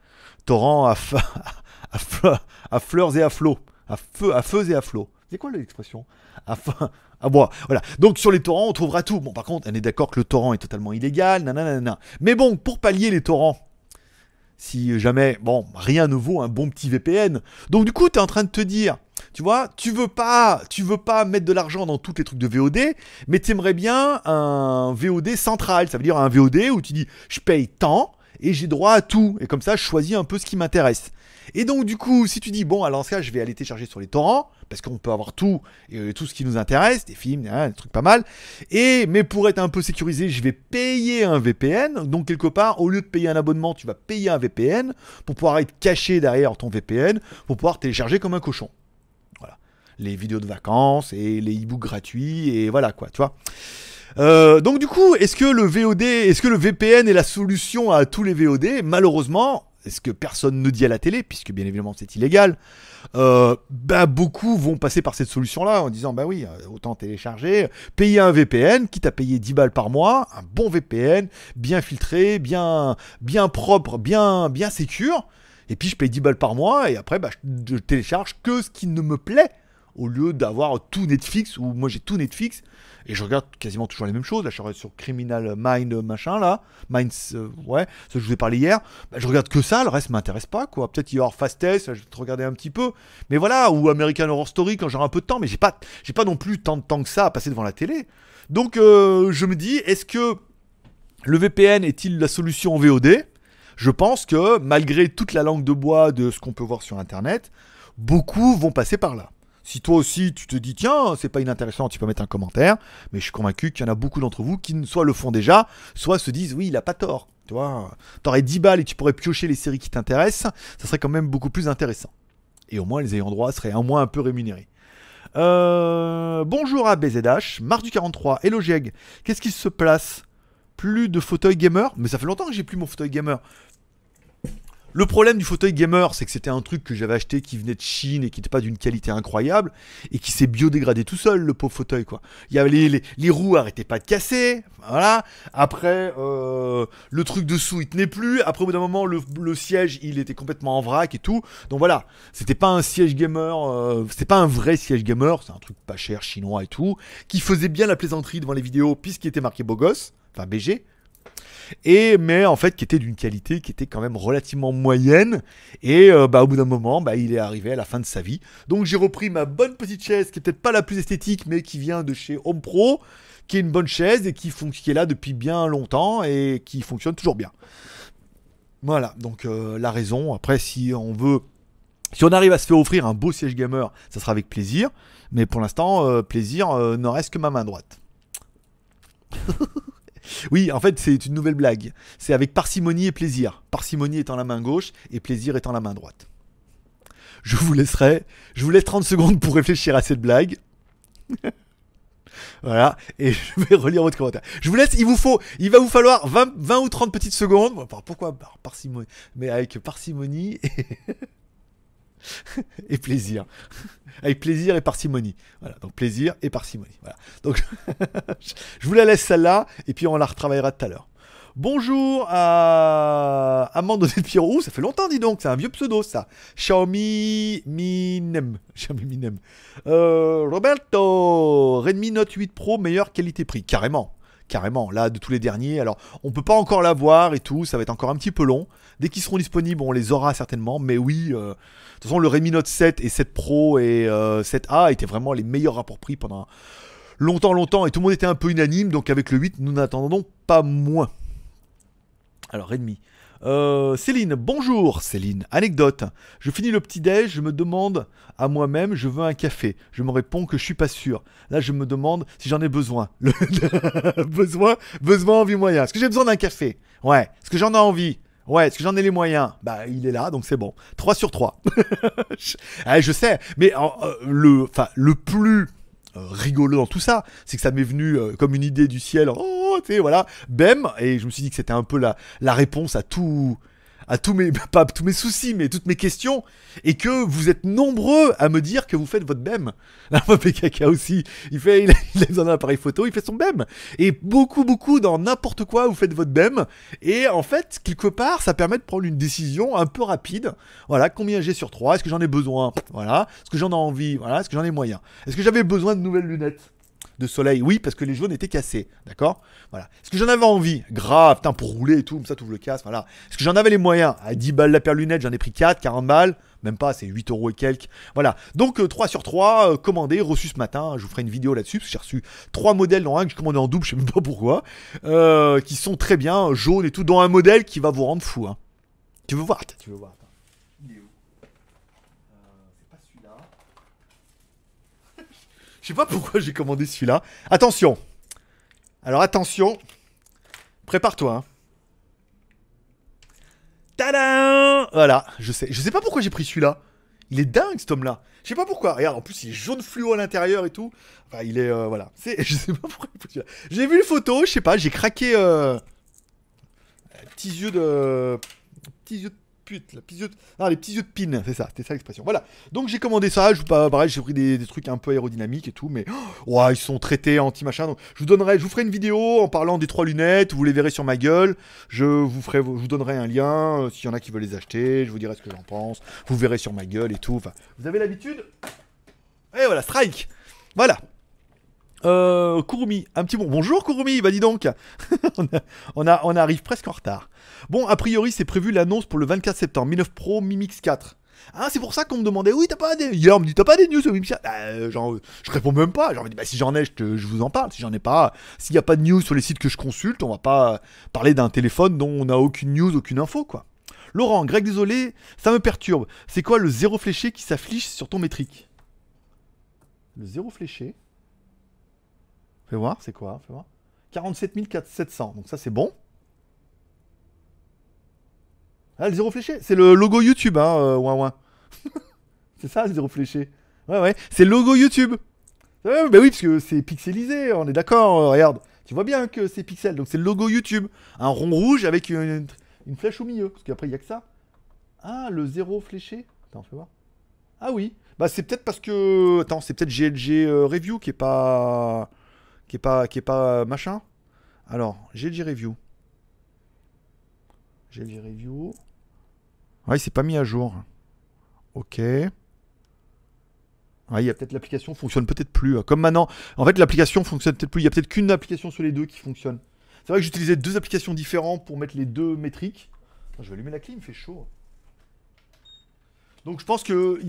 [SPEAKER 1] Torrents à, fleurs et à flots. À feu, et à flots. C'est quoi l'expression? F- à bois. Voilà. Donc sur les torrents, on trouvera tout. Bon, par contre, on est d'accord que le torrent est totalement illégal. Nanana. Mais bon, pour pallier les torrents, si jamais, bon, rien ne vaut un bon petit VPN. Donc du coup, tu es en train de te dire, tu vois, tu veux pas, tu veux pas mettre de l'argent dans tous les trucs de VOD, mais tu aimerais bien un VOD central, ça veut dire un VOD où tu dis, je paye tant et j'ai droit à tout, et comme ça, je choisis un peu ce qui m'intéresse. Et donc du coup, si tu dis, bon, alors dans ce cas, je vais aller télécharger sur les torrents, parce qu'on peut avoir tout, et euh, tout ce qui nous intéresse, des films, des trucs pas mal, et, mais pour être un peu sécurisé, je vais payer un VPN. Donc, quelque part, au lieu de payer un abonnement, tu vas payer un VPN pour pouvoir être caché derrière ton VPN, pour pouvoir télécharger comme un cochon. Voilà. Les vidéos de vacances et les e-books gratuits, et voilà quoi, tu vois. Euh, donc, du coup, est-ce que le VOD, est-ce que le VPN est la solution à tous les VOD Malheureusement, ce que personne ne dit à la télé, puisque bien évidemment c'est illégal, euh, bah, beaucoup vont passer par cette solution-là en disant bah oui, euh, autant télécharger, payer un VPN, quitte à payer 10 balles par mois, un bon VPN, bien filtré, bien, bien propre, bien, bien sécure, et puis je paye 10 balles par mois, et après bah, je, je télécharge que ce qui ne me plaît, au lieu d'avoir tout Netflix, où moi j'ai tout Netflix, et je regarde quasiment toujours les mêmes choses. Là, je suis sur Criminal Mind, machin, là. Minds, euh, ouais, ce que je vous ai parlé hier. Bah, je regarde que ça, le reste m'intéresse pas, quoi. Peut-être il y aura Fastest, je vais te regarder un petit peu. Mais voilà, ou American Horror Story quand j'aurai un peu de temps. Mais j'ai pas, j'ai pas non plus tant de temps que ça à passer devant la télé. Donc, euh, je me dis, est-ce que le VPN est-il la solution en VOD Je pense que, malgré toute la langue de bois de ce qu'on peut voir sur Internet, beaucoup vont passer par là. Si toi aussi tu te dis tiens c'est pas inintéressant, tu peux mettre un commentaire, mais je suis convaincu qu'il y en a beaucoup d'entre vous qui soit le font déjà, soit se disent oui il a pas tort. Tu vois, t'aurais 10 balles et tu pourrais piocher les séries qui t'intéressent, ça serait quand même beaucoup plus intéressant. Et au moins les ayants droit seraient au moins un peu rémunérés. Euh, bonjour à BZH, Mars du 43, Hello Jeg, qu'est-ce qui se place? Plus de fauteuil gamer Mais ça fait longtemps que j'ai plus mon fauteuil gamer. Le problème du fauteuil gamer, c'est que c'était un truc que j'avais acheté qui venait de Chine et qui n'était pas d'une qualité incroyable et qui s'est biodégradé tout seul, le pauvre fauteuil, quoi. Il les, les, roues arrêtaient pas de casser, voilà. Après, euh, le truc dessous, il tenait plus. Après, au bout d'un moment, le, le siège, il était complètement en vrac et tout. Donc voilà, c'était pas un siège gamer, euh, c'était pas un vrai siège gamer, c'est un truc pas cher, chinois et tout, qui faisait bien la plaisanterie devant les vidéos puisqu'il était marqué beau gosse, enfin BG, et mais en fait qui était d'une qualité qui était quand même relativement moyenne. Et euh, bah, au bout d'un moment bah, il est arrivé à la fin de sa vie. Donc j'ai repris ma bonne petite chaise qui est peut-être pas la plus esthétique mais qui vient de chez Home Pro qui est une bonne chaise et qui, qui est là depuis bien longtemps et qui fonctionne toujours bien. Voilà. Donc euh, la raison. Après si on veut si on arrive à se faire offrir un beau siège gamer ça sera avec plaisir. Mais pour l'instant euh, plaisir ne reste que ma main droite oui, en fait, c'est une nouvelle blague. C'est avec parcimonie et plaisir. Parcimonie étant la main gauche et plaisir étant la main droite. Je vous laisserai, je vous laisse 30 secondes pour réfléchir à cette blague. voilà, et je vais relire votre commentaire. Je vous laisse, il vous faut, il va vous falloir 20, 20 ou 30 petites secondes. Pourquoi par parcimonie Mais avec parcimonie et plaisir. Avec plaisir et parcimonie. Voilà, donc plaisir et parcimonie. Voilà. Donc je vous la laisse celle-là, et puis on la retravaillera tout à l'heure. Bonjour à Amande de Pierrot. Ça fait longtemps, dis donc. C'est un vieux pseudo, ça. Xiaomi Minem. Xiaomi Minem. Euh, Roberto. Redmi Note 8 Pro, meilleure qualité-prix. Carrément. Carrément. Là, de tous les derniers. Alors, on peut pas encore l'avoir et tout. Ça va être encore un petit peu long. Dès qu'ils seront disponibles, on les aura certainement. Mais oui. euh, de toute façon, le Redmi Note 7 et 7 Pro et euh, 7A étaient vraiment les meilleurs rapports prix pendant longtemps, longtemps. Et tout le monde était un peu unanime. Donc, avec le 8, nous n'attendons pas moins. Alors, Redmi. Euh, Céline, bonjour Céline. Anecdote. Je finis le petit déj, je me demande à moi-même, je veux un café. Je me réponds que je suis pas sûr. Là, je me demande si j'en ai besoin. Besoin, besoin, envie, moyen. Est-ce que j'ai besoin d'un café? Ouais. Est-ce que j'en ai envie? Ouais, est-ce que j'en ai les moyens? Bah, il est là, donc c'est bon. 3 sur 3. je, Ah, je sais, mais euh, le, le plus rigolo dans tout ça, c'est que ça m'est venu euh, comme une idée du ciel. Oh, tu sais, voilà, bem, et je me suis dit que c'était un peu la, la réponse à tout, à tous mes, pas tous mes soucis, mais toutes mes questions, et que vous êtes nombreux à me dire que vous faites votre BEM. Moi, PKK aussi, il fait, il a, il d'un appareil photo, il fait son BEM. Et beaucoup, beaucoup, dans n'importe quoi, vous faites votre BEM. Et en fait, quelque part, ça permet de prendre une décision un peu rapide. Voilà, combien j'ai sur 3 Est-ce que j'en ai besoin? Voilà. Est-ce que j'en ai envie? Voilà. Est-ce que j'en ai moyen? Est-ce que j'avais besoin de nouvelles lunettes? De soleil Oui, parce que les jaunes étaient cassés. D'accord? Voilà. Est-ce que j'en avais envie? Grave, putain, pour rouler et tout, comme ça, ouvres le casque. Voilà. Est-ce que j'en avais les moyens? À 10 balles la paire lunettes, j'en ai pris 4, 40 balles. Même pas, c'est 8 euros et quelques. Voilà. Donc, euh, 3 sur 3, euh, commandé, reçu ce matin. Je vous ferai une vidéo là-dessus, parce que j'ai reçu 3 modèles dans un que j'ai commandé en double, je sais même pas pourquoi. euh, qui sont très bien, jaunes et tout, dont un modèle qui va vous rendre fou. hein. Tu veux voir? Tu veux voir attends. Il est où Euh, C'est pas celui-là. Je sais pas pourquoi j'ai commandé celui-là. Attention. Alors attention. Prépare-toi. hein. Tadam Voilà, je sais. Je sais pas pourquoi j'ai pris celui-là. Il est dingue cet homme-là. Je sais pas pourquoi. Regarde, en plus il est jaune fluo à l'intérieur et tout. Enfin, il est euh, voilà. Je sais pas pourquoi. j'ai. J'ai vu les photos, je sais pas. J'ai craqué. Euh... Petits yeux de, petits yeux de pute, la petits yeux de... Ah, les petits yeux de pin, c'est ça, c'était ça l'expression. Voilà. Donc j'ai commandé ça, je, pareil, j'ai pris des, trucs un peu aérodynamiques et tout, mais oh, ils sont traités anti-machin. Donc je vous donnerai, vous ferai une vidéo en parlant des trois lunettes, vous les verrez sur ma gueule. Je vous ferai, vous donnerai un lien euh, s'il y en a qui veulent les acheter, je vous dirai ce que j'en pense. Vous verrez sur ma gueule et tout. Vous avez l'habitude? Et voilà, strike. Voilà. Euh, Kurumi, un petit bon. Bonjour Kurumi, bah dis donc. on, a- on, arrive presque en retard. Bon, a priori, c'est prévu l'annonce pour le 24 septembre. Mi 9 Pro, Mi Mix 4. Ah, c'est pour ça qu'on me demandait, oui, t'as pas des. Hier, on me dit, t'as pas des news sur Mi Mix 4 Bah, euh, genre, Je réponds même pas. Genre, bah, si j'en ai, je, je vous en parle. Si j'en ai pas, s'il n'y a pas de news sur les sites que je consulte, on va pas parler d'un téléphone dont on n'a aucune news, aucune info, quoi. Laurent, Greg, désolé, ça me perturbe. C'est quoi le zéro fléché qui s'affiche sur ton métrique? Le zéro fléché Fais voir, c'est quoi Fais voir. 47 700, donc ça c'est bon. Ah, le zéro fléché, c'est le logo YouTube, hein, euh, ouin ouin. c'est ça, le zéro fléché. Ouais, ouais, c'est le logo YouTube. Bah oui, parce que c'est pixelisé, on est d'accord, euh, regarde. Tu vois bien que c'est pixel, donc c'est le logo YouTube. Un rond rouge avec une, flèche au milieu, parce qu'après il y a que ça. Ah, le zéro fléché Attends, fais voir. Ah oui, bah c'est peut-être parce que... Attends, c'est peut-être GLG euh, Review qui est pas... Qui est pas... Qui est pas euh, machin. Alors, GLG Review. GLG Review. Ouais, c'est pas mis à jour. Ok. Ouais, il y a peut-être l'application fonctionne peut-être plus. hein. Comme maintenant, en fait, l'application fonctionne peut-être plus. Il y a peut-être qu'une application sur les deux qui fonctionne. C'est vrai que j'utilisais deux applications différentes pour mettre les deux métriques. Je vais allumer la clim, il fait chaud. Donc je pense que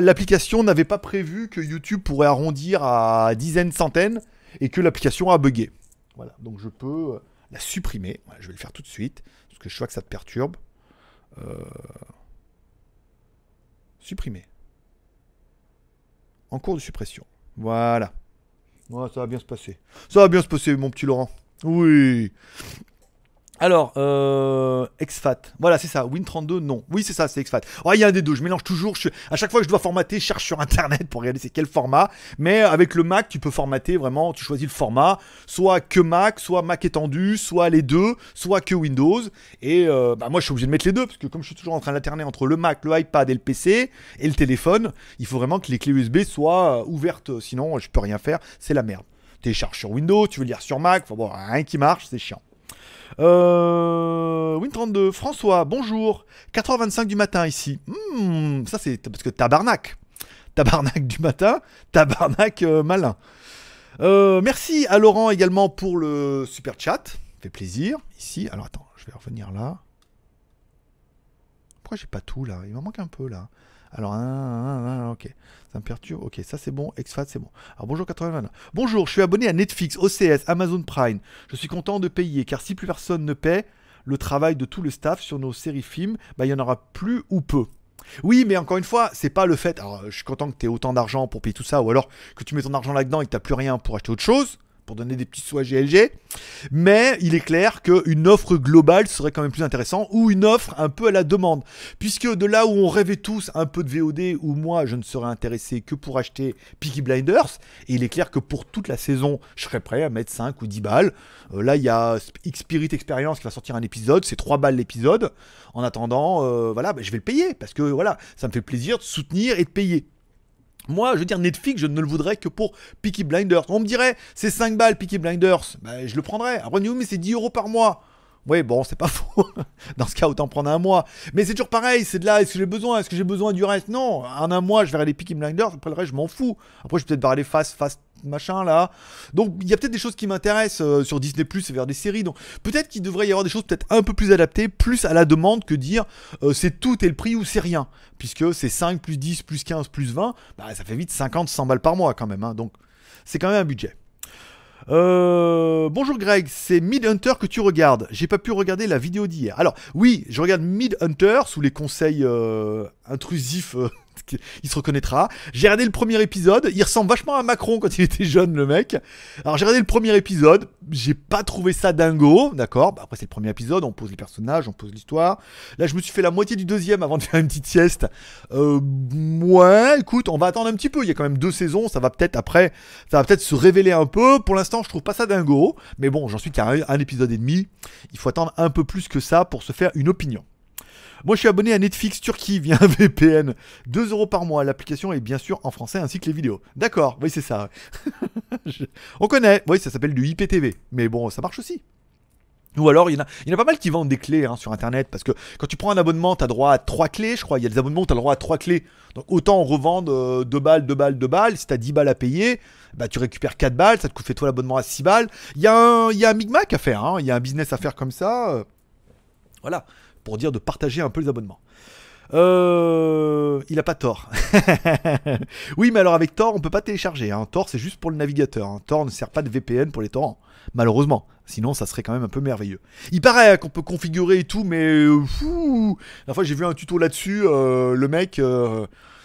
[SPEAKER 1] l'application n'avait pas prévu que YouTube pourrait arrondir à dizaines, centaines et que l'application a bugué. Voilà, donc je peux euh, la supprimer. Je vais le faire tout de suite parce que je vois que ça te perturbe. Euh, Supprimer. En cours de suppression. Voilà. Ça va bien se passer. Ça va bien se passer, mon petit Laurent. Oui. Alors, euh, exFAT. Voilà, c'est ça. Win32, non. Oui, c'est ça, c'est exFAT. Oh, il y a un des deux. Je mélange toujours. À chaque fois que je dois formater, je cherche sur Internet pour regarder c'est quel format. Mais avec le Mac, tu peux formater vraiment. Tu choisis le format. Soit que Mac, soit Mac étendu, soit les deux, soit que Windows. Et euh, bah, moi, je suis obligé de mettre les deux. Parce que comme je suis toujours en train d'alterner entre le Mac, le iPad et le PC et le téléphone, il faut vraiment que les clés USB soient euh, ouvertes. Sinon, je peux rien faire. C'est la merde. Télécharge sur Windows, tu veux lire sur Mac. Enfin bon, rien qui marche, c'est chiant. Euh, Win32, François, bonjour. 4h25 du matin ici. Hmm, ça c'est parce que tabarnak. Tabarnak du matin, tabarnak euh, malin. Euh, merci à Laurent également pour le super chat. Fait plaisir. Ici, alors attends, je vais revenir là. Pourquoi j'ai pas tout là? Il m'en manque un peu là. Alors, un, un, un, un, ok. Ça me perturbe. Ok, ça c'est bon. Exfat, c'est bon. Alors, bonjour 80. Bonjour, je suis abonné à Netflix, OCS, Amazon Prime. Je suis content de payer car si plus personne ne paie le travail de tout le staff sur nos séries films, bah, il y en aura plus ou peu. Oui, mais encore une fois, c'est pas le fait. Alors, je suis content que tu aies autant d'argent pour payer tout ça, ou alors que tu mets ton argent là-dedans et que tu plus rien pour acheter autre chose, donner des petits sous à GLG. Mais il est clair qu'une offre globale serait quand même plus intéressant, ou une offre un peu à la demande. Puisque de là où on rêvait tous un peu de VOD, où moi je ne serais intéressé que pour acheter Peaky Blinders, et il est clair que pour toute la saison, je serais prêt à mettre 5 ou 10 balles. Euh, là, il y a X-Spirit Experience qui va sortir un épisode, c'est 3 balles l'épisode. En attendant, euh, voilà, bah, je vais le payer, parce que voilà, ça me fait plaisir de soutenir et de payer. Moi, je veux dire, Netflix, je ne le voudrais que pour Peaky Blinders. On me dirait, c'est 5 balles Peaky Blinders, bah, je le prendrais. Après, mais c'est 10 euros par mois. Oui, bon, c'est pas faux. Dans ce cas, autant prendre un mois. Mais c'est toujours pareil, c'est de là, est-ce que j'ai besoin Est-ce que j'ai besoin du reste? Non, en un mois, je verrai les Peaky Blinders, après le reste, je m'en fous. Après, je vais peut-être voir les fast, fast machin là. Donc, il y a peut-être des choses qui m'intéressent euh, sur Disney Plus vers des séries. Donc, peut-être qu'il devrait y avoir des choses peut-être un peu plus adaptées, plus à la demande que dire euh, c'est tout et le prix ou c'est rien. Puisque c'est 5 plus 10 plus 15 plus 20, bah, ça fait vite 50, 100 balles par mois quand même. hein. Donc, c'est quand même un budget. Euh, bonjour Greg, c'est Mid Hunter que tu regardes. J'ai pas pu regarder la vidéo d'hier. Alors oui, je regarde Mid Hunter sous les conseils intrusifs. il se reconnaîtra. J'ai regardé le premier épisode. Il ressemble vachement à Macron quand il était jeune, le mec. Alors j'ai regardé le premier épisode. J'ai pas trouvé ça dingo, d'accord. Bah, après c'est le premier épisode. On pose les personnages, on pose l'histoire. Là je me suis fait la moitié du deuxième avant de faire une petite sieste. Euh, ouais, écoute, on va attendre un petit peu. Il y a quand même deux saisons. Ça va peut-être après, ça va peut-être se révéler un peu. Pour l'instant, je trouve pas ça dingo. Mais bon, j'en suis qu'à un, un épisode et demi. Il faut attendre un peu plus que ça pour se faire une opinion. Moi, je suis abonné à Netflix Turquie via un VPN. 2 euros par mois. L'application est bien sûr en français ainsi que les vidéos. D'accord, oui, c'est ça. On connaît. Oui, ça s'appelle du IPTV. Mais bon, ça marche aussi. Ou alors, il y, en a, pas mal qui vendent des clés hein, sur internet parce que quand tu prends un abonnement, tu as droit à 3 clés, je crois. Il y a des abonnements où tu as le droit à 3 clés. Donc autant revendre 2 balles, 2 balles, 2 balles. Si tu as 10 balles à payer, bah, tu récupères 4 balles, ça te coûte fait toi l'abonnement à 6 balles. Il y, a un- il y un micmac à faire, hein. il y a un business à faire comme ça. euh, Voilà, pour dire de partager un peu les abonnements. Euh, il a pas Tor. oui, mais alors avec Tor, on peut pas télécharger. Hein. Tor, c'est juste pour le navigateur. hein. Tor ne sert pas de VPN pour les torrents, malheureusement. Sinon, ça serait quand même un peu merveilleux. Il paraît qu'on peut configurer et tout, mais euh. La fois, j'ai vu un tuto là-dessus. euh, le mec,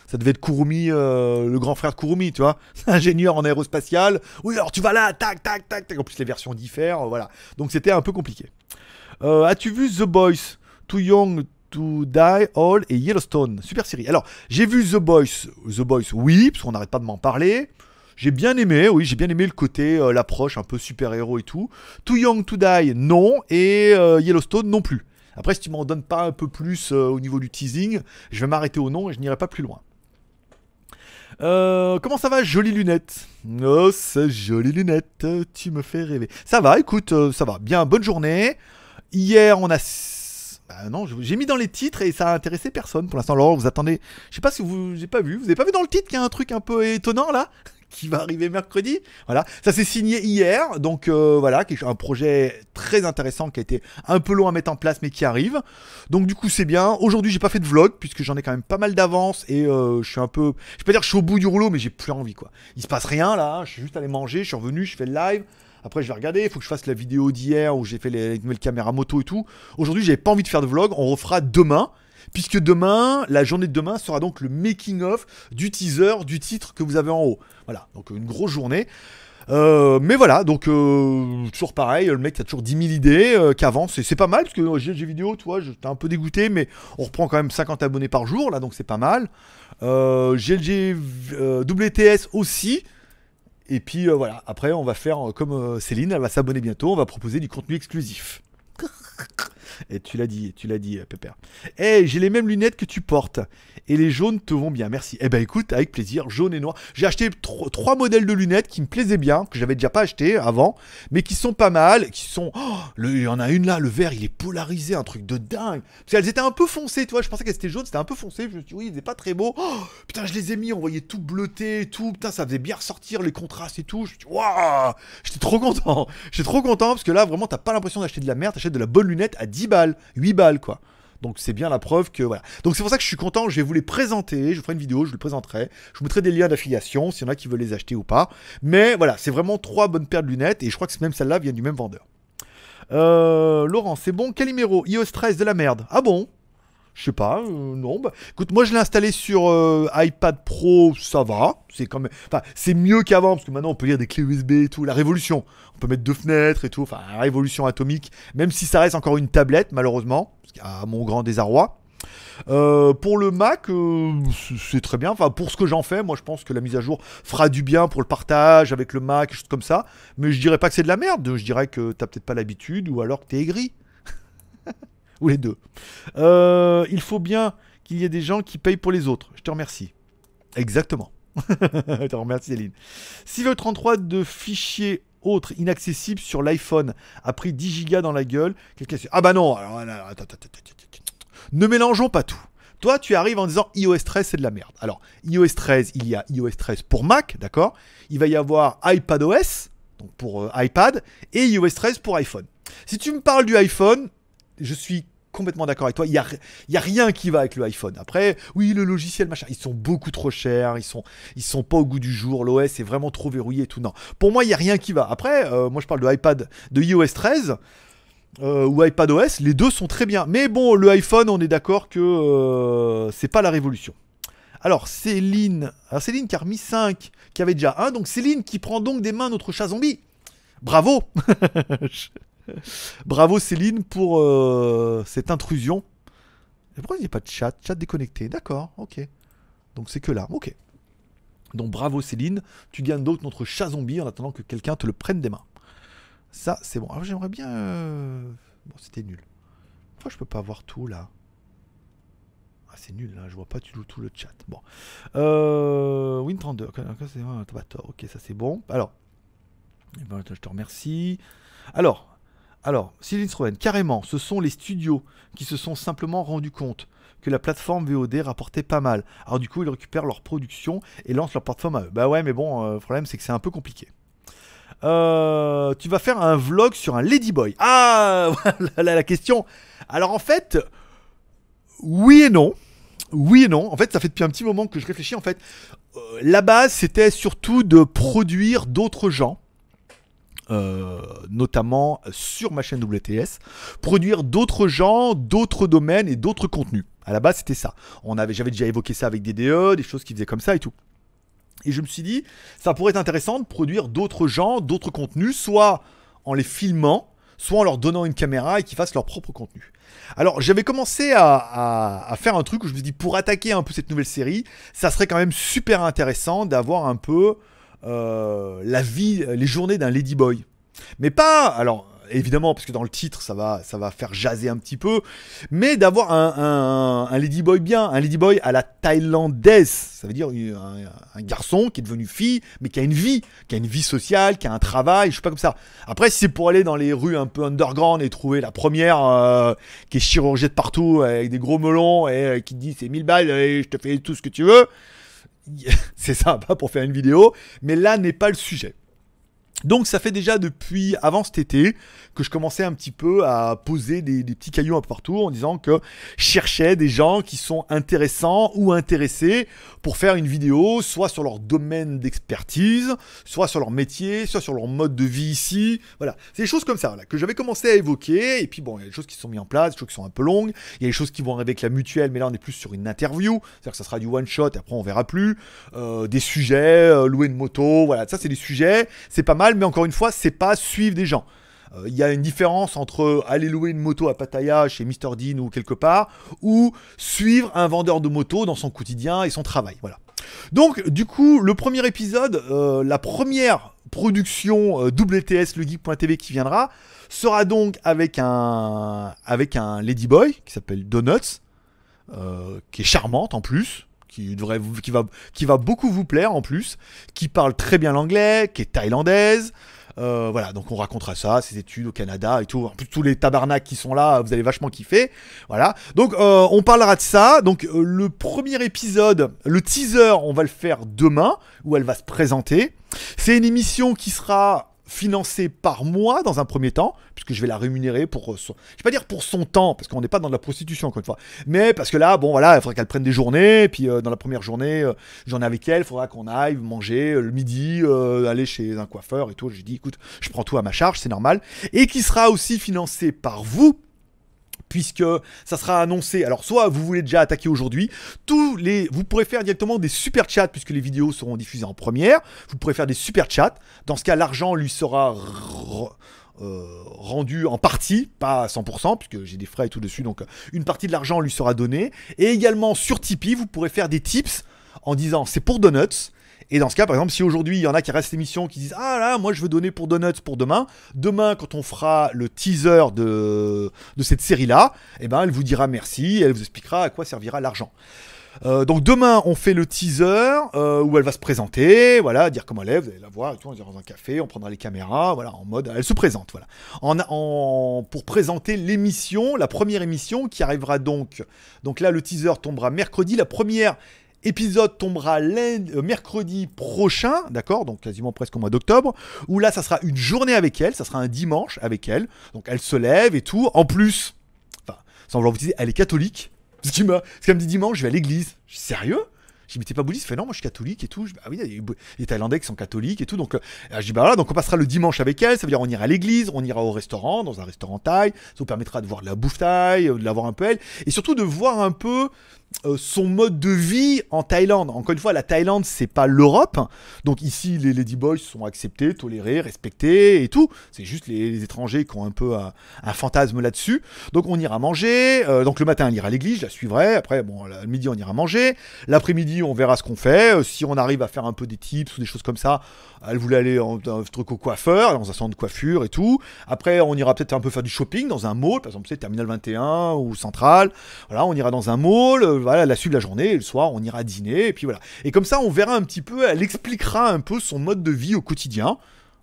[SPEAKER 1] ça devait être Kurumi, le grand frère de Kurumi, tu vois, ingénieur en aérospatial. Oui, alors tu vas là, tac, tac, tac, tac. En plus, les versions diffèrent, voilà. Donc, c'était un peu compliqué. As-tu vu The Boys, Too Young to Die All et Yellowstone Super série. Alors, j'ai vu The Boys, The Boys, oui, parce qu'on n'arrête pas de m'en parler. J'ai bien aimé, oui, j'ai bien aimé le côté, euh, l'approche un peu super-héros et tout. Too Young to Die, non. Et euh, Yellowstone, non plus. Après, si tu m'en donnes pas un peu plus euh, au niveau du teasing, je vais m'arrêter au nom et je n'irai pas plus loin. Comment ça va, jolie lunette? Oh, ces jolies lunettes, tu me fais rêver. Ça va, écoute, ça va. Bien, bonne journée. Hier, on a. Bah non, j'ai mis dans les titres et ça a intéressé personne pour l'instant. Alors, vous attendez. Je sais pas si vous. J'ai pas vu. Vous avez pas vu dans le titre qu'il y a un truc un peu étonnant là qui va arriver mercredi? Voilà, ça s'est signé hier, donc euh, voilà, un projet très intéressant qui a été un peu long à mettre en place, mais qui arrive. Donc du coup, c'est bien. Aujourd'hui, j'ai pas fait de vlog puisque j'en ai quand même pas mal d'avance et euh, je suis un peu, je peux pas dire que je suis au bout du rouleau, mais j'ai plus envie quoi. Il se passe rien là. Je suis juste allé manger, je suis revenu, je fais le live. Après, je vais regarder. Il faut que je fasse la vidéo d'hier où j'ai fait les, les nouvelles caméras moto et tout. Aujourd'hui, j'avais pas envie de faire de vlog. On refera demain. Puisque demain, la journée de demain sera donc le making-of du teaser du titre que vous avez en haut. Voilà, donc une grosse journée. Euh, mais voilà, donc euh, toujours pareil, le mec a toujours 10 000 idées euh, et c'est pas mal, parce que euh, GLG vidéo, tu vois, j'étais un peu dégoûté, mais on reprend quand même 50 abonnés par jour, là, donc c'est pas mal. Euh, GLG euh, WTS aussi, et puis euh, voilà, après on va faire euh, comme euh, Céline, elle va s'abonner bientôt, on va proposer du contenu exclusif. Et tu l'as dit, tu l'as dit, euh, Pépère. Eh, j'ai les mêmes lunettes que tu portes. Et les jaunes te vont bien, merci. Eh ben écoute, avec plaisir, jaune et noir. J'ai acheté tro- trois modèles de lunettes qui me plaisaient bien, que j'avais déjà pas acheté avant, mais qui sont pas mal, qui sont... Oh, il y en a une là, le vert, il est polarisé, un truc de dingue. Parce qu'elles étaient un peu foncées, tu vois, je pensais qu'elles étaient jaunes, c'était un peu foncé, je me suis dit, oui, pas très beaux. Oh, putain, je les ai mis, on voyait tout bleuté tout, putain, ça faisait bien ressortir les contrastes et tout. Je me waouh, j'étais trop content. J'étais trop content, parce que là, vraiment, t'as pas l'impression d'acheter de la merde, t'achètes de la bonne lunette à 10 balles, 8 balles, quoi. Donc c'est bien la preuve que voilà. Donc c'est pour ça que je suis content, je vais vous les présenter, je vous ferai une vidéo, je vous les présenterai, je vous mettrai des liens d'affiliation s'il y en a qui veulent les acheter ou pas. Mais voilà, c'est vraiment trois bonnes paires de lunettes et je crois que même celle-là vient du même vendeur. Euh, Laurent, c'est bon, Calimero, iOS 13 de la merde. Ah bon? Je sais pas, euh, non. Bah, écoute, moi je l'ai installé sur euh, iPad Pro, ça va. C'est quand même, c'est mieux qu'avant parce que maintenant on peut lire des clés USB et tout. La révolution, on peut mettre deux fenêtres et tout. Enfin, la révolution atomique. Même si ça reste encore une tablette, malheureusement, à mon grand désarroi. Euh, pour le Mac, c'est- très bien. Enfin, pour ce que j'en fais, moi je pense que la mise à jour fera du bien pour le partage avec le Mac, choses comme ça. Mais je dirais pas que c'est de la merde. Je dirais que t'as peut-être pas l'habitude ou alors que t'es aigri. Les deux. Euh, il faut bien qu'il y ait des gens qui payent pour les autres. Je te remercie. Exactement. Je te remercie, Céline. Si le 33 de fichiers autres inaccessibles sur l'iPhone a pris 10 Go dans la gueule, Ah bah non, ne mélangeons pas tout. Toi, tu arrives en disant iOS 13, c'est de la merde. Alors, iOS 13, il y a iOS 13 pour Mac, d'accord? Il va y avoir iPadOS, donc pour euh, iPad, et iOS 13 pour iPhone. Si tu me parles du iPhone, je suis complètement d'accord avec toi. Il n'y a, a rien qui va avec le iPhone. Après, oui, le logiciel, machin, ils sont beaucoup trop chers, ils sont, ils sont pas au goût du jour, l'OS est vraiment trop verrouillé et tout. Non, pour moi, il n'y a rien qui va. Après, euh, moi, je parle de iPad, de iOS 13 euh, ou iPadOS, les deux sont très bien. Mais bon, le iPhone, on est d'accord que euh, c'est pas la révolution. Alors, Céline, alors Céline qui a remis 5, qui avait déjà un, donc Céline qui prend donc des mains notre chat zombie. Bravo Bravo Céline pour euh, cette intrusion. Pourquoi il n'y a pas de chat? Chat déconnecté. D'accord, ok. Donc c'est que là, ok. Donc bravo Céline, tu gagnes donc notre chat zombie en attendant que quelqu'un te le prenne des mains. Ça, c'est bon. Alors j'aimerais bien... euh, Bon, c'était nul. Pourquoi je peux pas voir tout là? Ah, c'est nul, là, je vois pas du tout le chat. Bon. Euh, Win32, ok, ok, c'est ah, t'as tort. Ok, ça c'est bon. Alors, eh ben, je te remercie. Alors, alors, Céline Stroven, carrément, ce sont les studios qui se sont simplement rendus compte que la plateforme VOD rapportait pas mal. Alors du coup, ils récupèrent leur production et lancent leur plateforme à eux. Bah ouais, mais bon, euh, le problème c'est que c'est un peu compliqué. Euh, tu vas faire un vlog sur un Ladyboy. Ah, voilà la question. Alors en fait, oui et non. Oui et non. En fait, ça fait depuis un petit moment que je réfléchis. En fait, euh, la base, c'était surtout de produire d'autres gens. Euh, notamment sur ma chaîne WTS, produire d'autres gens, d'autres domaines et d'autres contenus. À la base, c'était ça. On avait, j'avais déjà évoqué ça avec des DE, des choses qui faisaient comme ça et tout. Et je me suis dit, ça pourrait être intéressant de produire d'autres gens, d'autres contenus, soit en les filmant, soit en leur donnant une caméra et qu'ils fassent leur propre contenu. Alors j'avais commencé à, à- faire un truc où je me suis dit, pour attaquer un peu cette nouvelle série, ça serait quand même super intéressant d'avoir un peu la vie, les journées d'un ladyboy. Mais pas, alors évidemment, parce que dans le titre, ça va, ça va faire jaser un petit peu, mais d'avoir un, un, un ladyboy bien, un ladyboy à la thaïlandaise. Ça veut dire un, garçon qui est devenu fille, mais qui a une vie, qui a une vie sociale, qui a un travail, je sais pas comme ça. Après, si c'est pour aller dans les rues un peu underground et trouver la première euh, qui est chirurgienne de partout, avec des gros melons, et euh, qui te dit c'est 1000 balles je te fais tout ce que tu veux, c'est sympa pour faire une vidéo, mais là n'est pas le sujet. Donc ça fait déjà depuis avant cet été que je commençais un petit peu à poser des, petits cailloux un peu partout en disant que je cherchais des gens qui sont intéressants ou intéressés pour faire une vidéo, soit sur leur domaine d'expertise, soit sur leur métier, soit sur leur mode de vie ici. Voilà, c'est des choses comme ça que j'avais commencé à évoquer. Et puis bon, il y a des choses qui sont mises en place, des choses qui sont un peu longues. Il y a des choses qui vont arriver avec la mutuelle, mais là on est plus sur une interview, c'est-à-dire que ça sera du one shot. Et après on verra plus. Euh, des sujets, euh, louer une moto, voilà, ça c'est des sujets, c'est pas mal, mais encore une fois, c'est pas suivre des gens. Euh, Il y a une différence entre aller louer une moto à Pattaya chez Mr Dean ou quelque part, ou suivre un vendeur de moto dans son quotidien et son travail. Voilà. Donc, du coup, le premier épisode, euh, la première production euh, WTS, le geek.tv qui viendra, sera donc avec un, avec un Ladyboy qui s'appelle Donuts, euh, qui est charmante en plus. Qui, devrait, qui, va, qui va beaucoup vous plaire en plus, qui parle très bien l'anglais, qui est thaïlandaise, euh, voilà, donc on racontera ça, ses études au Canada et tout. En plus, tous les tabarnaks qui sont là, vous allez vachement kiffer. Voilà. Donc euh, on parlera de ça. Donc euh, le premier épisode, le teaser, on va le faire demain, où elle va se présenter. C'est une émission qui sera financée par moi dans un premier temps, puisque je vais la rémunérer pour euh, son... Je vais pas dire pour son temps, parce qu'on n'est pas dans la prostitution encore une fois, mais parce que là, bon voilà, il faudrait qu'elle prenne des journées, puis euh, dans la première journée, euh, j'en ai avec elle, il faudra qu'on aille manger euh, le midi, aller chez un coiffeur et tout. J'ai dit, écoute, je prends tout à ma charge, c'est normal, et qui sera aussi financé par vous, puisque ça sera annoncé. Alors, soit vous voulez déjà attaquer aujourd'hui, tous les, vous pourrez faire directement des super chats puisque les vidéos seront diffusées en première. Vous pourrez faire des super chats. Dans ce cas, l'argent lui sera euh, rendu en partie, pas à 100%, puisque j'ai des frais et tout dessus, donc euh, une partie de l'argent lui sera donnée. Et également sur Tipeee, vous pourrez faire des tips en disant c'est pour Donuts. Et dans ce cas, par exemple, si aujourd'hui il y en a qui restent l'émission qui disent Ah là, moi je veux donner pour Donuts pour demain, demain quand on fera le teaser de, de cette série-là, eh ben, elle vous dira merci, elle vous expliquera à quoi servira l'argent. Euh, donc demain on fait le teaser euh, où elle va se présenter, voilà, dire comment elle est, vous allez la voir tout, on ira dans un café, on prendra les caméras, voilà, en mode, elle se présente, voilà, en- pour présenter l'émission, la première émission qui arrivera donc, donc là le teaser tombera mercredi, la première épisode tombera euh, mercredi prochain, d'accord, donc quasiment presque au mois d'octobre, où là ça sera une journée avec elle, ça sera un dimanche avec elle, donc elle se lève et tout, en plus, enfin, sans vouloir vous dire, elle est catholique, ce qu'elle me dit dimanche, je vais à l'église. Je dis sérieux? Je dis mais pas bouddhiste? Il fait non, moi je suis catholique et tout. Je dis, ah oui, les Thaïlandais qui sont catholiques et tout. Donc euh, je dis bah voilà, donc on passera le dimanche avec elle. Ça veut dire on ira à l'église, on ira au restaurant, dans un restaurant thaï. Ça vous permettra de voir de la bouffe thaï, euh, de la voir un peu elle, et surtout de voir un peu euh, son mode de vie en Thaïlande. Encore une fois, la Thaïlande, c'est pas l'Europe. Donc ici, les Ladyboys sont acceptés, tolérés, respectés et tout. C'est juste les, étrangers qui ont un peu un, fantasme là-dessus. Donc on ira manger. euh, donc le matin, elle ira à l'église, je la suivrai. Après, bon, le midi, on ira manger. L'après-midi, on verra ce qu'on fait. Euh, si on arrive à faire un peu des tips ou des choses comme ça, elle voulait aller en un truc au coiffeur, dans un centre de coiffure et tout. Après, on ira peut-être un peu faire du shopping dans un mall, par exemple, c'est Terminal 21 ou Central. Voilà, on ira dans un mall, voilà, la suite de la journée, le soir, on ira dîner, et puis voilà. Et comme ça, on verra un petit peu, elle expliquera un peu son mode de vie au quotidien.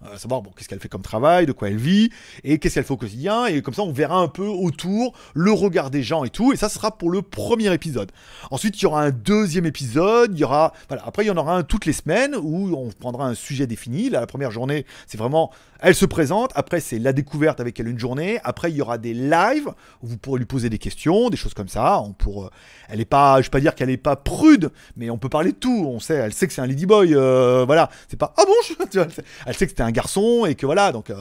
[SPEAKER 1] Euh, savoir bon, qu'est-ce qu'elle fait comme travail, de quoi elle vit, et qu'est-ce qu'elle fait au quotidien, et comme ça on verra un peu autour le regard des gens et tout, et ça sera pour le premier épisode. Ensuite il y aura un deuxième épisode, il y aura, voilà, après il y en aura un toutes les semaines où on prendra un sujet défini. Là, la première journée c'est vraiment, elle se présente, après c'est la découverte avec elle une journée, après il y aura des lives où vous pourrez lui poser des questions, des choses comme ça. On pour, elle est pas, je vais pas dire qu'elle est pas prude, mais on peut parler de tout. On sait, elle sait que c'est un ladyboy, euh, voilà. C'est pas ah bon, je- elle sait que c'était un garçon et que voilà, donc euh,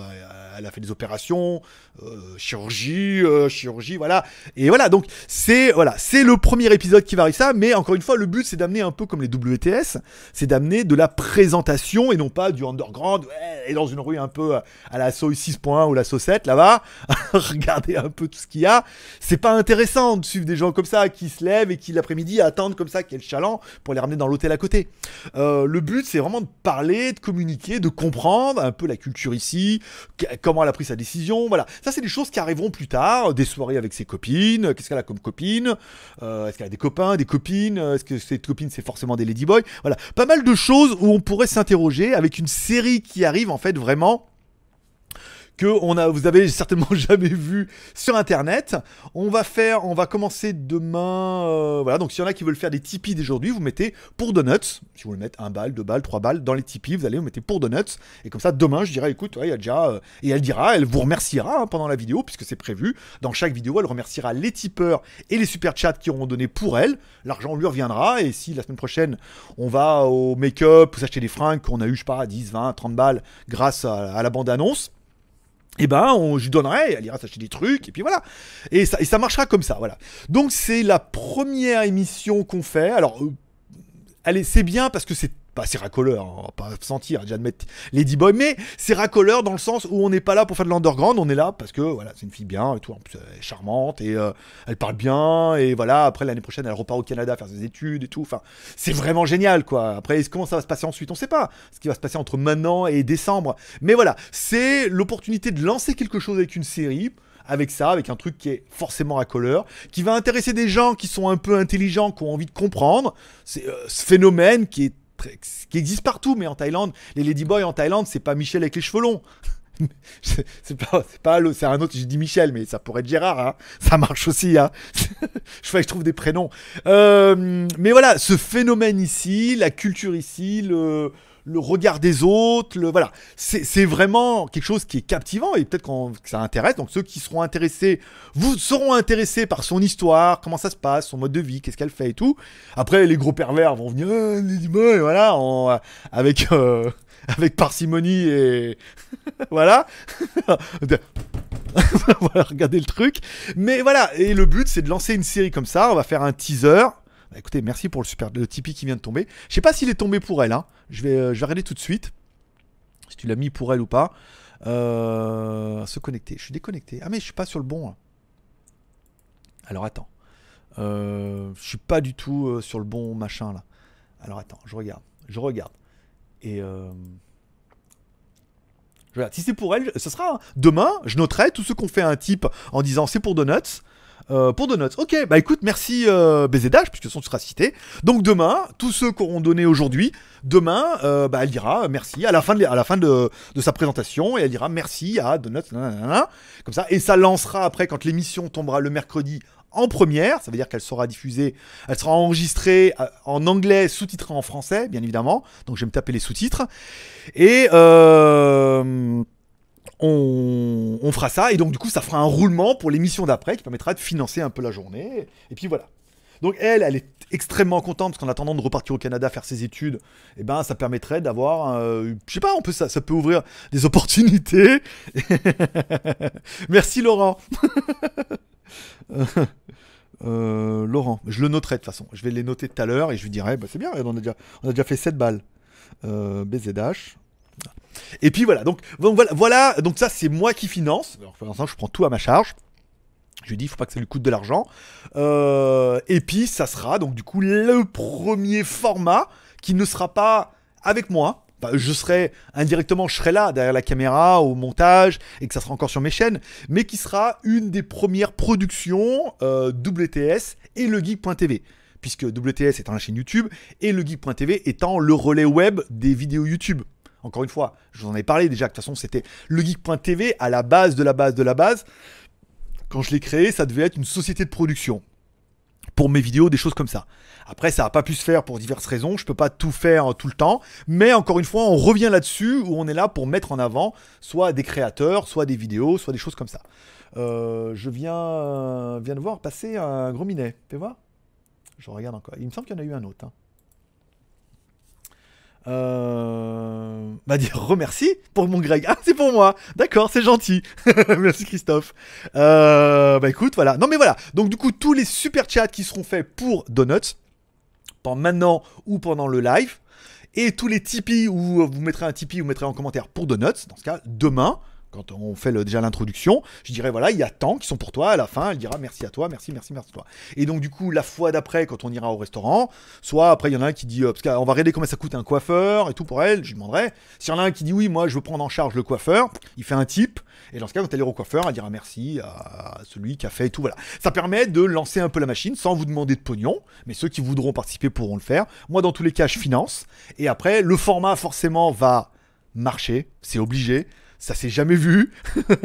[SPEAKER 1] elle a fait des opérations, euh, chirurgie, euh, chirurgie, voilà. Et voilà, donc c'est voilà, c'est le premier épisode qui va arriver ça, mais encore une fois, le but c'est d'amener un peu comme les WTS, c'est d'amener de la présentation et non pas du underground, ouais, et dans une rue un peu à la SO 6.1 ou la SO 7 là-bas, regardez un peu tout ce qu'il y a. C'est pas intéressant de suivre des gens comme ça qui se lèvent et qui l'après-midi attendent comme ça le chaland pour les ramener dans l'hôtel à côté. Euh, le but, c'est vraiment de parler, de communiquer, de comprendre un peu la culture ici, comment elle a pris sa décision. Voilà, ça, c'est des choses qui arriveront plus tard. Des soirées avec ses copines. Qu'est-ce qu'elle a comme copine Euh, Est-ce qu'elle a des copains, des copines Est-ce que ces copines, c'est forcément des ladyboys Voilà, pas mal de choses où on pourrait s'interroger avec une série qui arrive en fait vraiment on a, vous avez certainement jamais vu sur internet. On va faire, on va commencer demain. euh, voilà, donc s'il y en a qui veulent faire des Tipeee d'aujourd'hui, vous mettez pour Donuts. Si vous voulez mettre un balle, deux balles, trois balles dans les Tipeee, vous allez vous mettez pour Donuts. Et comme ça, demain, je dirai, écoute, il y a déjà. euh, et elle dira, elle vous remerciera hein, pendant la vidéo, puisque c'est prévu. Dans chaque vidéo, elle remerciera les tipeurs et les super chats qui auront donné pour elle. L'argent lui reviendra. Et si la semaine prochaine, on va au make-up, s'acheter des fringues qu'on a eu, je sais pas, 10, 20, 30 balles grâce à, à la bande-annonce et ben on je lui donnerai, elle ira s'acheter des trucs, et puis voilà. Et ça, et ça marchera comme ça, voilà. Donc c'est la première émission qu'on fait. Alors, euh, allez, c'est bien parce que c'est pas c'est racoleur, hein, on va pas se sentir déjà de mettre Ladyboy, mais c'est racoleur dans le sens où on n'est pas là pour faire de l'underground, on est là parce que voilà, c'est une fille bien et tout, en plus elle est charmante et euh, elle parle bien et voilà, après l'année prochaine elle repart au Canada faire ses études et tout, enfin, c'est vraiment génial quoi. Après comment ça va se passer ensuite, on sait pas ce qui va se passer entre maintenant et décembre. Mais voilà, c'est l'opportunité de lancer quelque chose avec une série avec ça, avec un truc qui est forcément racoleur, qui va intéresser des gens qui sont un peu intelligents, qui ont envie de comprendre euh, ce phénomène qui est qui existe partout, mais en Thaïlande, les ladyboys en Thaïlande, c'est pas Michel avec les cheveux longs. c'est pas, c'est pas c'est un autre. J'ai dit Michel, mais ça pourrait être Gérard. hein. Ça marche aussi. Hein. je je trouve des prénoms. Euh, mais voilà, ce phénomène ici, la culture ici, le le regard des autres, le voilà, c'est vraiment quelque chose qui est captivant et peut-être que ça intéresse. Donc ceux qui seront intéressés, vous seront intéressés par son histoire, comment ça se passe, son mode de vie, qu'est-ce qu'elle fait et tout. Après, les gros pervers vont venir, Ah, Ladyboy, voilà, avec euh, avec parcimonie et voilà. voilà, regardez le truc. Mais voilà, et le but c'est de lancer une série comme ça. On va faire un teaser. Bah, écoutez, merci pour le super le Tipeee qui vient de tomber. Je sais pas s'il est tombé pour elle. Hein. Je vais euh, vais regarder tout de suite si tu l'as mis pour elle ou pas. Euh, se connecter. Je suis déconnecté. Ah mais je suis pas sur le bon. là. Alors attends. Euh, je suis pas du tout euh, sur le bon machin là. Alors attends, je regarde. Je regarde. Et je regarde. Si c'est pour elle, ce sera hein. demain. Je noterai tous ceux qui ont fait un type en disant c'est pour Donuts. Euh, pour Donuts. Ok, bah écoute, merci euh, BZH, puisque son sera cité. Donc demain, tous ceux qui auront donné aujourd'hui, demain, euh, bah, elle dira merci à la fin, de, à la fin de, de sa présentation, et elle dira merci à Donuts, nanana, comme ça. Et ça lancera après, quand l'émission tombera le mercredi en première, ça veut dire qu'elle sera diffusée, elle sera enregistrée euh, en anglais, sous-titrée en français, bien évidemment. Donc je vais me taper les sous-titres. Et euh, on, fera ça, et donc du coup ça fera un roulement pour l'émission d'après qui permettra de financer un peu la journée. Et puis voilà. Donc elle, elle est extrêmement contente parce qu'en attendant de repartir au Canada faire ses études, eh ben ça permettrait d'avoir, euh, je sais pas, on peut ça, ça peut ouvrir des opportunités. Merci Laurent. Euh, euh, Laurent, je le noterai de toute façon. Je vais les noter tout à l'heure et je lui dirai, bah, c'est bien, on a déjà, on a déjà fait 7 balles. Euh, BZH. Et puis voilà, donc, voilà, donc ça c'est moi qui finance. Alors, pour l'instant, je prends tout à ma charge. Je lui dit, il faut pas que ça lui coûte de l'argent. Euh, et puis, ça sera donc du coup le premier format qui ne sera pas avec moi. Je serai indirectement, je serai là derrière la caméra au montage et que ça sera encore sur mes chaînes, mais qui sera une des premières productions euh, WTS et le geek.tv. Puisque WTS étant la chaîne YouTube et le geek.tv étant le relais web des vidéos YouTube. Encore une fois, je vous en ai parlé déjà, de toute façon c'était le geek.tv à la base de la base de la base. Quand je l'ai créé, ça devait être une société de production pour mes vidéos, des choses comme ça. Après, ça n'a pas pu se faire pour diverses raisons. Je peux pas tout faire euh, tout le temps. Mais encore une fois, on revient là-dessus où on est là pour mettre en avant soit des créateurs, soit des vidéos, soit des choses comme ça. Euh, je viens, euh, viens de voir passer un gros minet. Fais voir. Je regarde encore. Il me semble qu'il y en a eu un autre. hein. Euh... Bah dire remercie pour mon Greg. Ah c'est pour moi. D'accord, c'est gentil. Merci Christophe. Euh, bah écoute, voilà. Non mais voilà. Donc du coup tous les super chats qui seront faits pour Donuts, pendant maintenant ou pendant le live, et tous les Tipeee où vous mettrez un Tipeee, vous mettrez en commentaire pour Donuts. Dans ce cas, demain. Quand on fait déjà l'introduction, je dirais voilà, il y a tant qui sont pour toi. À la fin, elle dira merci à toi, merci, merci, merci à toi. Et donc, du coup, la fois d'après, quand on ira au restaurant, soit après, il y en a un qui dit, euh, parce qu'on va regarder combien ça coûte un coiffeur et tout pour elle, je lui demanderai. S'il y en a un qui dit oui, moi je veux prendre en charge le coiffeur, il fait un type. Et dans ce cas, quand elle ira au coiffeur, elle dira merci à celui qui a fait et tout. Voilà. Ça permet de lancer un peu la machine sans vous demander de pognon, mais ceux qui voudront participer pourront le faire. Moi, dans tous les cas, je finance. Et après, le format forcément va marcher, c'est obligé. Ça s'est jamais vu.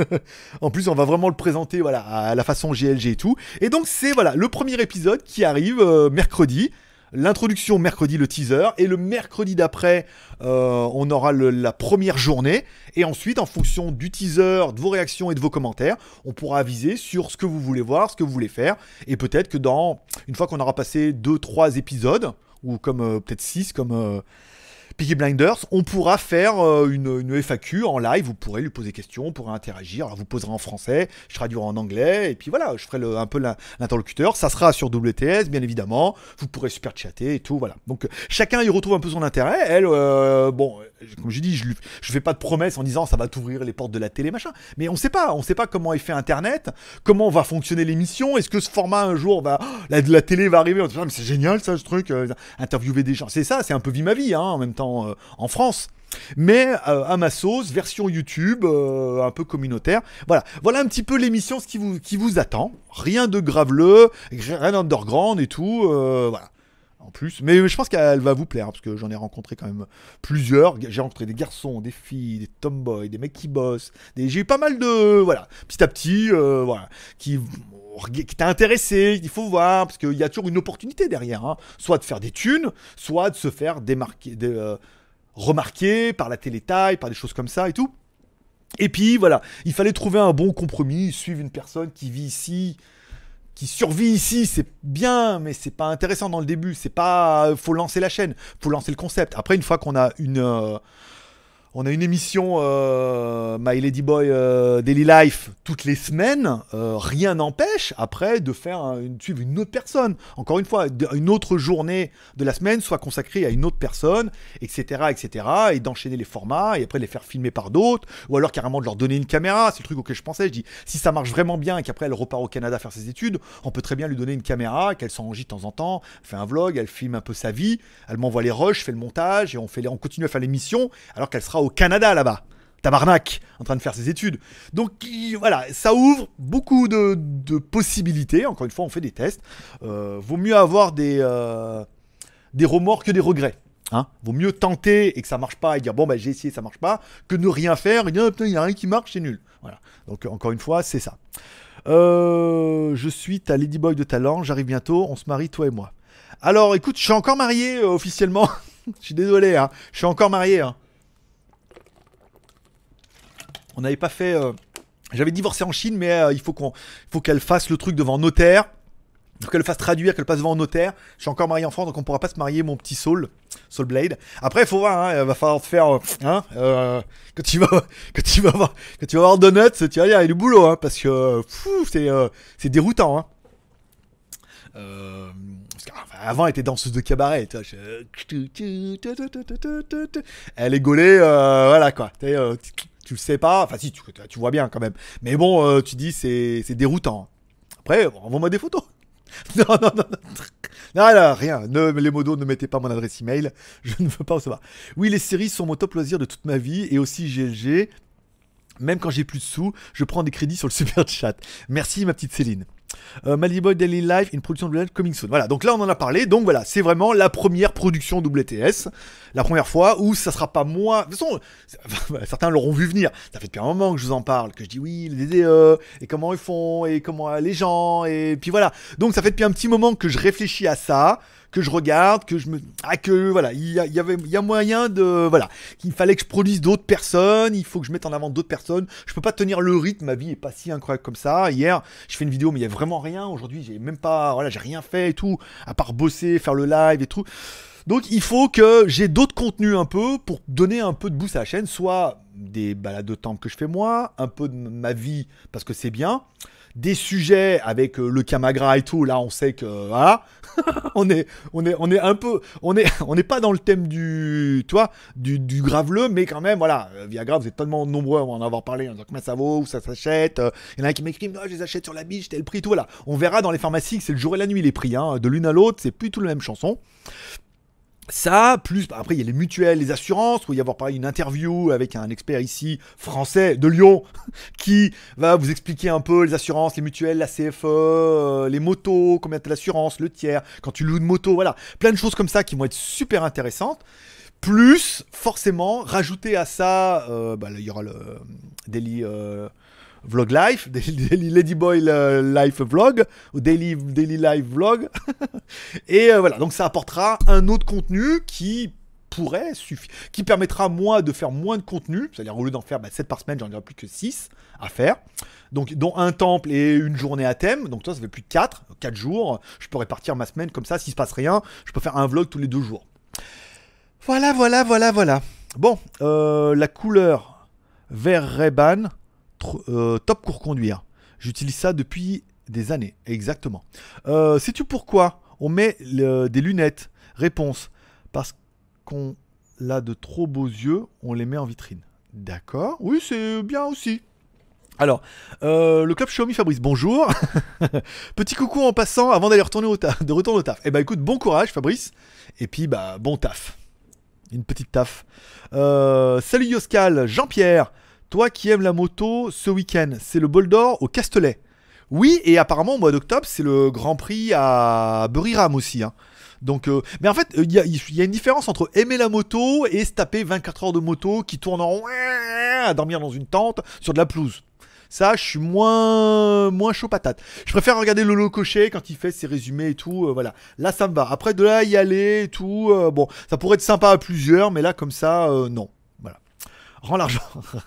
[SPEAKER 1] en plus, on va vraiment le présenter voilà, à la façon GLG et tout. Et donc, c'est voilà, le premier épisode qui arrive euh, mercredi. L'introduction mercredi, le teaser. Et le mercredi d'après, euh, on aura la première journée. Et ensuite, en fonction du teaser, de vos réactions et de vos commentaires, on pourra aviser sur ce que vous voulez voir, ce que vous voulez faire. Et peut-être que dans, une fois qu'on aura passé 2-3 épisodes, ou comme euh, peut-être 6, comme Peaky Blinders, on pourra faire euh, une, FAQ en live, vous pourrez lui poser des questions, on pourra interagir, alors vous poserez en français, je traduirai en anglais, et puis voilà, je ferai un peu l'interlocuteur, ça sera sur WTS, bien évidemment, vous pourrez super chatter et tout, voilà. Donc chacun y retrouve un peu son intérêt, elle, euh, bon, comme je dis, je, je fais pas de promesses en disant ça va t'ouvrir les portes de la télé, machin, mais on sait pas, on sait pas comment est fait Internet, comment va fonctionner l'émission, est-ce que ce format un jour va, la, la télé va arriver, on se dit, Ah, mais c'est génial ça, ce truc, euh, interviewer des gens, c'est ça, c'est un peu vie ma vie, hein, en même temps, euh, en France. Mais euh, à ma sauce, version YouTube, euh, un peu communautaire. Voilà, voilà un petit peu l'émission, ce qui vous, qui vous attend. Rien de graveleux, rien d'underground et tout. voilà. En plus, mais je pense qu'elle va vous plaire, hein, parce que j'en ai rencontré quand même plusieurs. J'ai rencontré des garçons, des filles, des tomboys, des mecs qui bossent. Des... J'ai eu pas mal de. Voilà, petit à petit, voilà, qui qui t'a intéressé, il faut voir, parce qu'il y a toujours une opportunité derrière, hein. soit de faire des thunes, soit de se faire démarquer, de, euh, remarquer par la télétaille, par des choses comme ça et tout. Et puis voilà, il fallait trouver un bon compromis, suivre une personne qui vit ici, qui survit ici, c'est bien, mais c'est pas intéressant dans le début. C'est pas, faut lancer la chaîne, faut lancer le concept. Après, une fois qu'on a une, euh, on a une émission euh, My Lady Boy euh, Daily Life toutes les semaines, euh, rien n'empêche après de faire un- une, suivre une autre personne. Encore une fois, une autre journée de la semaine soit consacrée à une autre personne, etc., etc., et d'enchaîner les formats et après les faire filmer par d'autres, ou alors carrément de leur donner une caméra. C'est le truc auquel je pensais. Je dis, si ça marche vraiment bien et qu'après elle repart au Canada faire ses études, on peut très bien lui donner une caméra, qu'elle s'enregistre de temps en temps, fait un vlog, elle filme un peu sa vie, elle m'envoie les rushs, je fais le montage et on, fait les- on continue à faire l'émission alors qu'elle sera au Canada là-bas. Tabarnak, en train de faire ses études. Donc il- voilà, ça ouvre beaucoup de, possibilités. Encore une fois, on fait des tests. Euh, vaut mieux avoir des, euh, des remords que des regrets. Hein vaut mieux tenter et que ça marche pas et dire bon bah j'ai essayé ça marche pas que ne rien faire et dire il y a rien qui marche c'est nul voilà donc euh, encore une fois c'est ça je suis ta ladyboy de talent j'arrive bientôt on se marie toi et moi alors écoute je suis encore marié officiellement je suis désolé hein. je suis encore marié hein. On n'avait pas fait euh, j'avais divorcé en Chine mais euh, il faut qu'on faut qu'elle fasse le truc devant notaire qu'elle le fasse traduire, qu'elle passe devant notaire. Je suis encore marié en France, donc on pourra pas se marier, mon petit Soul, Soul Blade. Après, il faut voir, hein, il va falloir te faire, euh, hein, euh, quand tu vas, quand tu vas voir, quand tu vas voir Donuts, tu vas dire, il y a du boulot, hein, parce que, euh, c'est, c'est déroutant, hein. Euh, qu'avant, elle était danseuse de cabaret. Elle est gaulée, euh, voilà quoi. Euh, tu- le sais pas, enfin si, tu, vois bien quand même. Mais bon, tu dis, c'est, déroutant. Après, envoie-moi des photos. Non, non, non, non. Non, rien. Les modos, ne mettez pas mon adresse email. Je ne veux pas recevoir. Oui, les séries sont mon top loisir de toute ma vie et aussi GLG. Même quand j'ai plus de sous, je prends des crédits sur le super chat. Merci ma petite Céline. Euh, Maliboy Daily Life, une production de coming soon. Voilà, donc là on en a parlé. Donc voilà, c'est vraiment la première production WTS. La première fois où ça sera pas moi. De toute façon, certains l'auront vu venir. Ça fait depuis un moment que je vous en parle, que je dis oui, les DDE, et comment ils font, et comment les gens, et puis voilà. Donc ça fait depuis un petit moment que je réfléchis à ça, que je regarde, que je me. Ah, que voilà, il y, a- il avait, il y a moyen de. Voilà, qu'il fallait que je produise d'autres personnes, il faut que je mette en avant d'autres personnes. Je peux pas tenir le rythme, ma vie est pas si incroyable comme ça. Hier, je fais une vidéo, mais il y a vraiment rien. Aujourd'hui, j'ai même pas. Voilà, j'ai rien fait et tout, à part bosser, faire le live et tout. Donc il faut que j'ai d'autres contenus un peu pour donner un peu de boost à la chaîne, soit des balades de temple que je fais moi, un peu de ma vie parce que c'est bien, des sujets avec euh, le Camagra et tout, là on sait que voilà, on est on est on est un peu on est on n'est pas dans le thème du tu vois du, du graveleux mais quand même voilà, euh, Viagra vous êtes tellement nombreux à en avoir parlé en disant combien ça vaut, où ça s'achète, euh, il y en a qui m'écrit non, je les achète sur la biche, tel prix tout voilà. On verra dans les pharmacies c'est le jour et la nuit les prix hein, de l'une à l'autre, c'est plus tout la même chanson. Ça, plus après il y a les mutuelles, les assurances, où il y avoir pareil une interview avec un expert ici français de Lyon qui va vous expliquer un peu les assurances, les mutuelles, la CFE, euh, les motos, combien de l'assurance, le tiers, quand tu loues une moto, voilà, plein de choses comme ça qui vont être super intéressantes. Plus forcément rajouter à ça, euh, bah, il y aura le daily euh, vlog life, daily, Ladyboy euh, life vlog ou daily daily live vlog. Et euh, voilà, donc ça apportera un autre contenu qui pourrait suffire, qui permettra moi de faire moins de contenu, c'est-à-dire au lieu d'en faire bah, 7 par semaine, j'en aurai plus que 6 à faire. Donc dont un temple et une journée à thème, donc toi ça fait plus de 4, 4 jours, je peux répartir ma semaine comme ça, s'il se passe rien, je peux faire un vlog tous les deux jours. Voilà, voilà, voilà, voilà. Bon, euh, la couleur vert Ray-Ban, tr- euh, top pour conduire. J'utilise ça depuis des années, exactement. Euh, Sais-tu pourquoi on met des lunettes? Réponse. Parce qu'on a de trop beaux yeux, on les met en vitrine. D'accord Oui, c'est bien aussi. Alors, euh, le club Xiaomi Fabrice, bonjour. Petit coucou en passant avant d'aller retourner au taf, de retourner au taf. Eh ben écoute, bon courage Fabrice. Et puis bah bon taf. Une petite taf. Salut Yoscal, Jean-Pierre. Toi qui aimes la moto, ce week-end, c'est le bol d'or au Castellet. Oui, et apparemment au mois d'octobre, c'est le Grand Prix à Buriram aussi. hein. Donc, euh, mais en fait, il y, a- une différence entre aimer la moto et se taper 24 heures de moto qui tourne en à dormir dans une tente sur de la pelouse. Ça, je suis moins, moins chaud patate. Je préfère regarder Lolo Cochet quand il fait ses résumés et tout. euh, voilà. Là, ça me va. Après, de là, y aller et tout. euh, bon, ça pourrait être sympa à plusieurs, mais là, comme ça, non. Rends l'argent.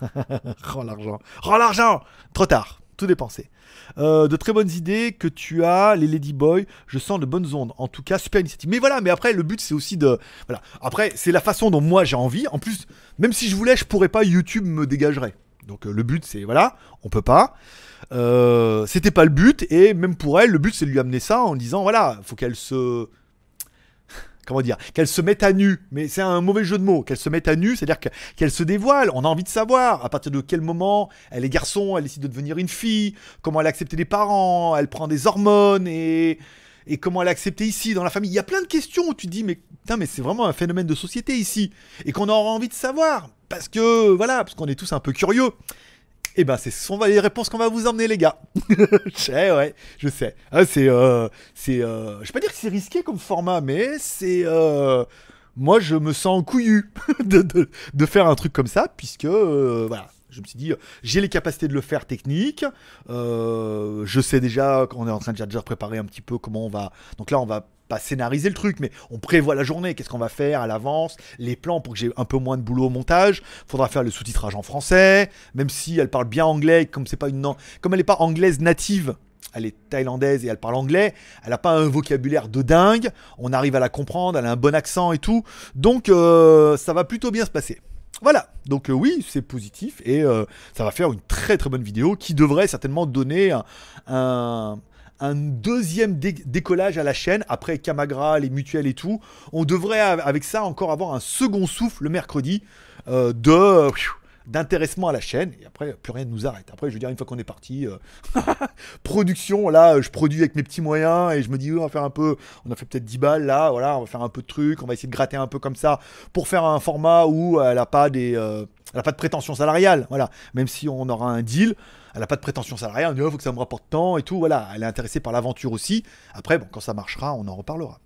[SPEAKER 1] Rends l'argent. Rends l'argent Trop tard. Tout dépensé. Euh, de très bonnes idées que tu as, les Ladyboy. Je sens de bonnes ondes. En tout cas, super initiative. Mais voilà, mais après, le but, c'est aussi de. Voilà. Après, c'est la façon dont moi j'ai envie. En plus, même si je voulais, je pourrais pas, YouTube me dégagerait. Donc, euh, le but, c'est. Voilà, on peut pas. Euh, C'était pas le but. Et même pour elle, le but, c'est de lui amener ça en disant voilà, faut qu'elle se comment dire, qu'elle se mette à nu, mais c'est un mauvais jeu de mots, qu'elle se mette à nu, c'est-à-dire que- qu'elle se dévoile, on a envie de savoir à partir de quel moment elle est garçon, elle décide de devenir une fille, comment elle a accepté les parents, elle prend des hormones et, comment elle a accepté ici dans la famille. Il y a plein de questions où tu te dis mais putain mais c'est vraiment un phénomène de société ici. Et qu'on aura envie de savoir. Parce que voilà, parce qu'on est tous un peu curieux. Et ben, c'est ce sont les réponses qu'on va vous emmener, les gars. je sais, ouais, je sais. Ah, c'est, euh, c'est, euh, vais pas dire que c'est risqué comme format, mais c'est, euh, moi, je me sens couillu de, de, faire un truc comme ça, puisque, voilà, je me suis dit, j'ai les capacités de le faire technique. je sais déjà qu'on est en train de déjà préparer un petit peu comment on va. Donc là, on va pas scénariser le truc, mais on prévoit la journée, qu'est-ce qu'on va faire à l'avance, les plans pour que j'ai un peu moins de boulot au montage. Faudra faire le sous-titrage en français, même si elle parle bien anglais, comme c'est pas une nan- comme elle est pas anglaise native. Elle est thaïlandaise et elle parle anglais. Elle a pas un vocabulaire de dingue. On arrive à la comprendre. Elle a un bon accent et tout. Donc euh, ça va plutôt bien se passer. Voilà, donc euh, oui, c'est positif et euh, ça va faire une très très bonne vidéo qui devrait certainement donner un- un deuxième dé- décollage à la chaîne après Camagra, les mutuelles et tout. On devrait av- avec ça encore avoir un second souffle le mercredi euh, de, d'intéressement à la chaîne. Et après, plus rien ne nous arrête. Après, je veux dire, une fois qu'on est parti, euh, production, là, je produis avec mes petits moyens et je me dis, on va faire un peu, on a fait peut-être 10 balles là, voilà, on va faire un peu de trucs, on va essayer de gratter un peu comme ça pour faire un format où elle n'a pas des. euh, elle a pas de prétention salariale, voilà. Même si on aura un deal, elle n'a pas de prétention salariale, il faut que ça me rapporte tant et tout, voilà. Elle est intéressée par l'aventure aussi. Après, bon, quand ça marchera, on en reparlera.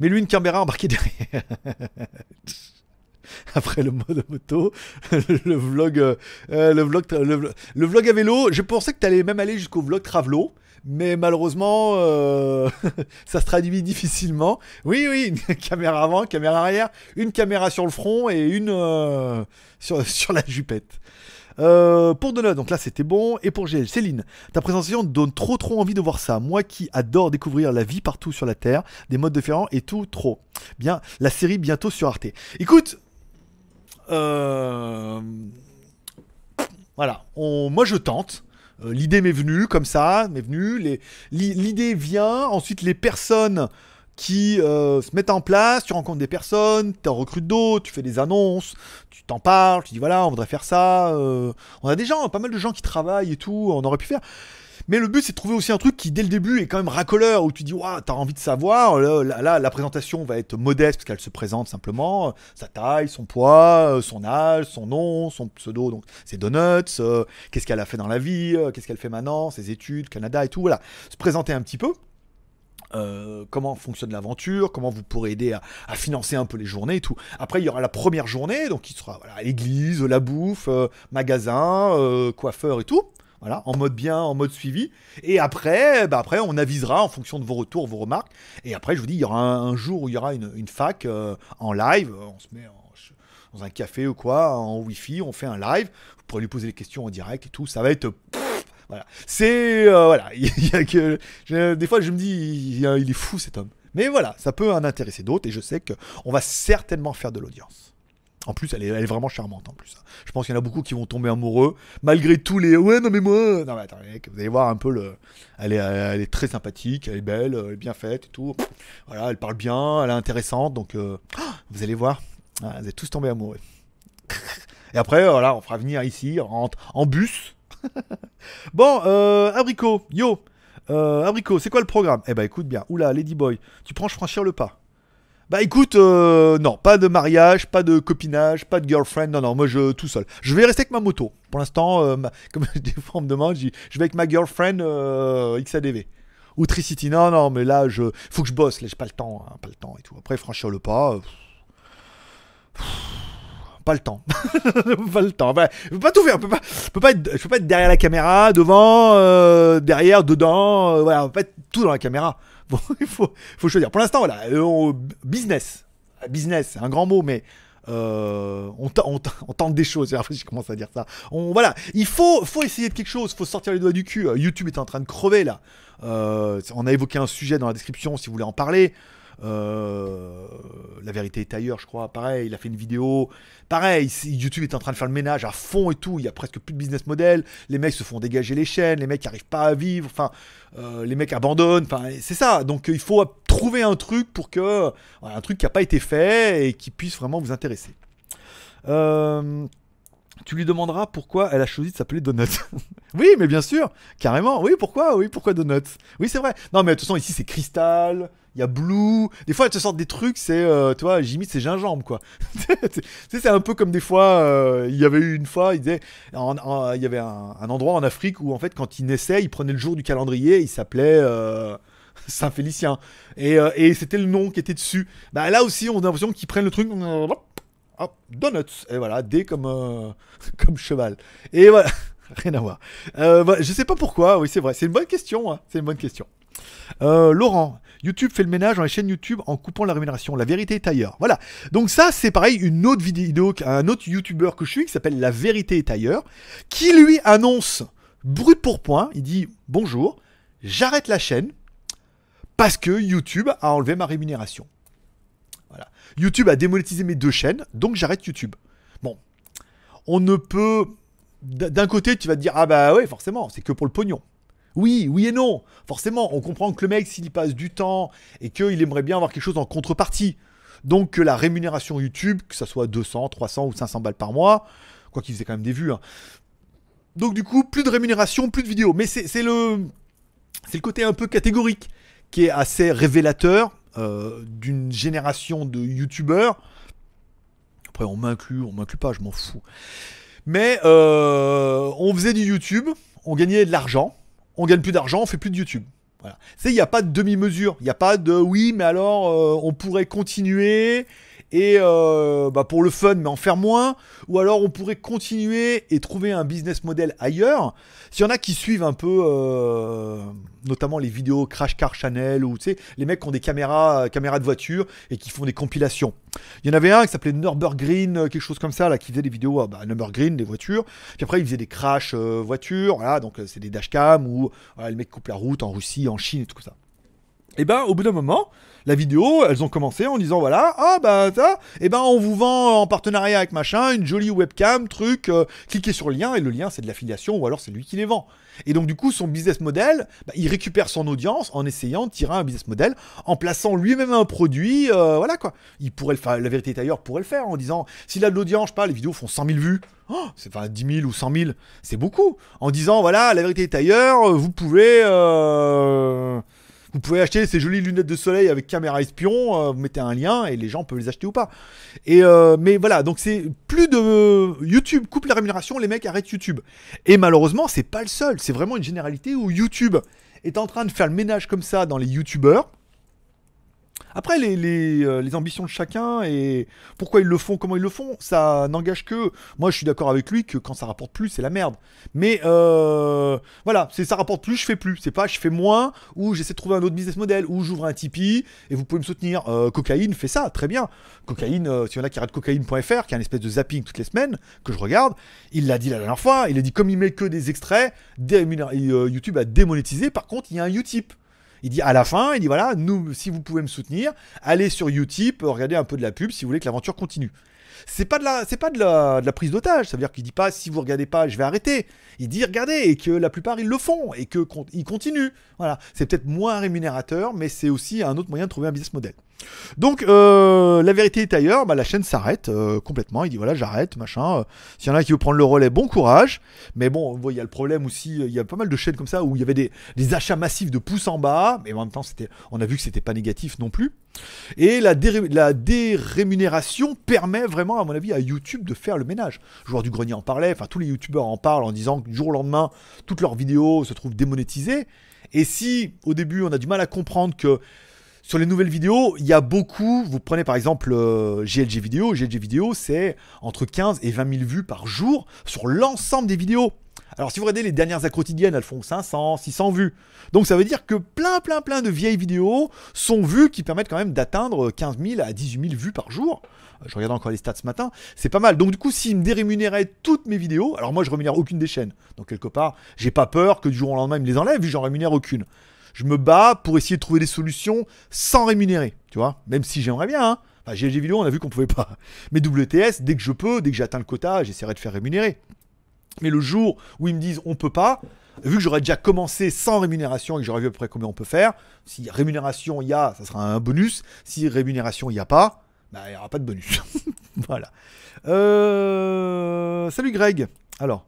[SPEAKER 1] Mais lui, une caméra embarquée derrière. Après le mode moto, le vlog, euh, euh, le vlog, le, vlog- à vélo. Je pensais que tu allais même aller jusqu'au vlog travelo, mais malheureusement, euh, ça se traduit difficilement. Oui, oui, caméra avant, caméra arrière, une caméra sur le front et une sur la jupette. Euh, pour Donut, donc là c'était bon. Et pour GL, Céline, ta présentation donne trop trop envie de voir ça. Moi qui adore découvrir la vie partout sur la Terre, des modes différents et tout, trop. Bien, la série bientôt sur Arte. Écoute, euh, voilà, moi je tente. Euh, L'idée m'est venue comme ça, m'est venue. L'idée vient, ensuite les personnes qui euh, se mettent en place, tu rencontres des personnes, tu en recrutes d'autres, tu fais des annonces, tu t'en parles, tu dis voilà, on voudrait faire ça. euh, on a des gens, pas mal de gens qui travaillent et tout, on aurait pu faire. Mais le but, c'est de trouver aussi un truc qui, dès le début, est quand même racoleur, où tu dis, waouh, t'as envie de savoir. Là, là, la présentation va être modeste, parce qu'elle se présente simplement. euh, Sa taille, son poids, son âge, son nom, son pseudo, donc c'est Donuts, qu'est-ce qu'elle a fait dans la vie, qu'est-ce qu'elle fait maintenant, ses études, Canada et tout, voilà. Se présenter un petit peu. Euh, comment fonctionne l'aventure, comment vous pourrez aider à, financer un peu les journées et tout. Après, il y aura la première journée, donc qui sera voilà, église, la bouffe, euh, magasin, euh, coiffeur et tout. Voilà, en mode bien, en mode suivi. Et après, bah après, on avisera en fonction de vos retours, vos remarques. Et après, je vous dis, il y aura un, jour où il y aura une, fac en live. On se met dans un café ou quoi, en wifi, on fait un live. Vous pourrez lui poser les questions en direct et tout. Ça va être. C'est. euh, voilà. Il y a que. je- des fois, je me dis, il, est fou cet homme. Mais voilà, ça peut en intéresser d'autres. Et je sais qu'on va certainement faire de l'audience. En plus, elle est, vraiment charmante en plus. Je pense qu'il y en a beaucoup qui vont tomber amoureux, malgré tous les ouais non mais moi. Non mais attends, vous allez voir un peu le. Elle est, très sympathique, elle est belle, elle est bien faite et tout. Voilà, elle parle bien, elle est intéressante, donc euh, vous allez voir, Ah, vous êtes tous tombés amoureux. Et après, voilà, on fera venir ici en, en bus. bon, euh, Abricot, yo, euh, Abricot, c'est quoi le programme? Eh ben écoute bien, oula, Ladyboy, tu prends franchir le pas. Bah écoute, euh, non, pas de mariage, pas de copinage, pas de girlfriend, non, non, moi je tout seul. Je vais rester avec ma moto. Pour l'instant, euh, comme des fois on me demande, je je vais avec ma girlfriend XADV. Ou Tricity, non, non, mais là, je, faut que je bosse, là, j'ai pas le temps, hein, pas le temps et tout. Après, franchir le pas, pas le temps. pas le temps. Je peux pas tout faire. Je peux pas, peux pas, être, derrière la caméra, devant, euh, derrière, dedans. euh, voilà, on peut pas être tout dans la caméra. Bon, il faut, faut choisir. Pour l'instant, voilà, euh, business. Business, c'est un grand mot, mais on, tente des choses. Je commence à dire ça. On, voilà, il faut, faut essayer de quelque chose. Il faut sortir les doigts du cul. YouTube est en train de crever là. On a évoqué un sujet dans la description si vous voulez en parler. Euh, la vérité est ailleurs, je crois. Pareil, il a fait une vidéo. Pareil, YouTube est en train de faire le ménage à fond et tout. Il y a presque plus de business model. Les mecs se font dégager les chaînes. Les mecs n'arrivent pas à vivre. Enfin, euh, les mecs abandonnent. Enfin, c'est ça. Donc, euh, il faut trouver un truc pour que un truc qui n'a pas été fait et qui puisse vraiment vous intéresser. Tu lui demanderas pourquoi elle a choisi de s'appeler Donut. oui, mais bien sûr, carrément. Oui, pourquoi? Oui, pourquoi Donut? Oui, c'est vrai. Non, mais de toute façon, ici, c'est Crystal, il y a Blue. Des fois, elles te sortent des trucs, c'est, euh, tu vois, j'imite ses gingembre, quoi. tu sais, c'est un peu comme des fois, euh, il y avait eu une fois, il disait, il y avait un, endroit en Afrique où, en fait, quand il naissait, il prenait le jour du calendrier, il s'appelait... euh, Saint-Félicien. Et, euh, et c'était le nom qui était dessus. Bah là aussi, on a l'impression qu'ils prennent le truc. Hop, Donuts. Et voilà, D comme, euh, comme cheval. Et voilà, rien à voir. Euh, je sais pas pourquoi, oui, c'est vrai. C'est une bonne question. hein, C'est une bonne question. Euh, Laurent, YouTube fait le ménage dans les chaînes YouTube en coupant la rémunération. La vérité est ailleurs. Voilà. Donc ça, c'est pareil, une autre vidéo, un autre YouTuber que je suis qui s'appelle La vérité est ailleurs, qui lui annonce brut pour point. Il dit bonjour, j'arrête la chaîne parce que YouTube a enlevé ma rémunération. YouTube a démonétisé mes deux chaînes, donc j'arrête YouTube. Bon, on ne peut. D'un côté, tu vas te dire ah bah ouais, forcément, c'est que pour le pognon. Oui, oui et non. Forcément, on comprend que le mec, s'il y passe du temps et qu'il aimerait bien avoir quelque chose en contrepartie, donc que la rémunération YouTube, que ça soit 200, 300 ou 500 balles par mois, Quoi qu'il faisait quand même des vues. hein. Donc du coup, plus de rémunération, plus de vidéos. Mais c'est le, le côté un peu catégorique qui est assez révélateur d'une génération de youtubeurs. Après, on m'inclut, on m'inclut pas, je m'en fous. Mais euh, on faisait du YouTube, on gagnait de l'argent, on gagne plus d'argent, on fait plus de YouTube. Voilà. Il n'y a pas de demi-mesure, il n'y a pas de oui, mais alors euh, on pourrait continuer et euh, bah, pour le fun, mais en faire moins, ou alors on pourrait continuer et trouver un business model ailleurs. S'il y en a qui suivent un peu, euh, notamment les vidéos Crash Car Channel, ou tu sais, les mecs qui ont des caméras, euh, caméras de voiture et qui font des compilations. Il y en avait un qui s'appelait Nürburgring, euh, quelque chose comme ça, là, qui faisait des vidéos, bah, Nürburgring, des voitures. Puis après, il faisait des crash voitures, voilà, donc c'est des dashcam où voilà, les mecs coupent la route en Russie, en Chine et tout ça. Et ben, au bout d'un moment, la vidéo, elles ont commencé en disant voilà, ah bah ça, et ben on vous vend en partenariat avec machin une jolie webcam, truc, euh, cliquez sur le lien et le lien c'est de l'affiliation ou alors c'est lui qui les vend. Et donc du coup son business model, bah, il récupère son audience en essayant de tirer un business model, en plaçant lui-même un produit, euh, voilà quoi. Il pourrait le faire, la vérité est ailleurs pourrait le faire en disant s'il a de l'audience, je sais pas, les vidéos font 100 000 vues. Oh, c'est enfin 10 000 ou 100 000, c'est beaucoup. En disant voilà, la vérité est ailleurs, vous pouvez euh, vous pouvez acheter ces jolies lunettes de soleil avec caméra espion, euh, vous mettez un lien et les gens peuvent les acheter ou pas. Et euh, mais voilà, donc c'est plus de YouTube coupe la rémunération, les mecs arrêtent YouTube. Et malheureusement, c'est pas le seul, c'est vraiment une généralité où YouTube est en train de faire le ménage comme ça dans les YouTubeurs. Après, les, les, euh, les ambitions de chacun et pourquoi ils le font, comment ils le font, ça n'engage que. Moi, je suis d'accord avec lui que quand ça rapporte plus, c'est la merde. Mais euh, voilà, c'est ça rapporte plus, je fais plus. C'est pas je fais moins ou j'essaie de trouver un autre business model ou j'ouvre un Tipeee et vous pouvez me soutenir. Euh, Cocaïne fait ça, très bien. Cocaïne, euh, s'il y en a qui regardent cocaïne.fr, qui a une espèce de zapping toutes les semaines que je regarde, il l'a dit la dernière fois. Il a dit comme il met que des extraits, et, euh, YouTube a démonétisé. Par contre, il y a un Utip. Il dit à la fin, il dit voilà, nous, si vous pouvez me soutenir, allez sur Utip, regardez un peu de la pub si vous voulez que l'aventure continue. C'est pas de la, c'est pas de la, de la prise d'otage. Ça veut dire qu'il dit pas si vous regardez pas, je vais arrêter. Il dit regardez et que la plupart ils le font et que continuent. Voilà, c'est peut-être moins rémunérateur, mais c'est aussi un autre moyen de trouver un business model. Donc euh, la vérité est ailleurs, bah, la chaîne s'arrête euh, complètement. Il dit voilà j'arrête machin. Euh, S'il y en a qui veut prendre le relais, bon courage. Mais bon, il y a le problème aussi. Il y a pas mal de chaînes comme ça où il y avait des, achats massifs de pouces en bas, mais en même temps on a vu que c'était pas négatif non plus. Et la dérémunération permet vraiment, à mon avis, à YouTube de faire le ménage. Joueur du grenier en parlait, enfin tous les youtubeurs en parlent en disant que du jour au lendemain, toutes leurs vidéos se trouvent démonétisées. Et si au début on a du mal à comprendre que sur les nouvelles vidéos, il y a beaucoup, vous prenez par exemple euh, GLG vidéo, GLG vidéo c'est entre 15 et 20 000 vues par jour sur l'ensemble des vidéos. Alors si vous regardez les dernières quotidiennes, elles font 500, 600 vues. Donc ça veut dire que plein, plein, plein de vieilles vidéos sont vues qui permettent quand même d'atteindre 15 000 à 18 000 vues par jour. Euh, Je regardais encore les stats ce matin, c'est pas mal. Donc du coup, s'ils me dérémunéraient toutes mes vidéos, alors moi je rémunère aucune des chaînes. Donc quelque part, j'ai pas peur que du jour au lendemain ils me les enlèvent, vu que j'en rémunère aucune. Je me bats pour essayer de trouver des solutions sans rémunérer, tu vois. Même si j'aimerais bien, hein. Enfin, GLG vidéo, on a vu qu'on pouvait pas. Mais WTS, dès que je peux, dès que j'ai atteint le quota, j'essaierai de faire rémunérer. Mais le jour où ils me disent on peut pas, vu que j'aurais déjà commencé sans rémunération et que j'aurais vu à peu près combien on peut faire, si rémunération il y a, ça sera un bonus. Si rémunération il n'y a pas, bah, il n'y aura pas de bonus. voilà. Euh, Salut Greg. Alors,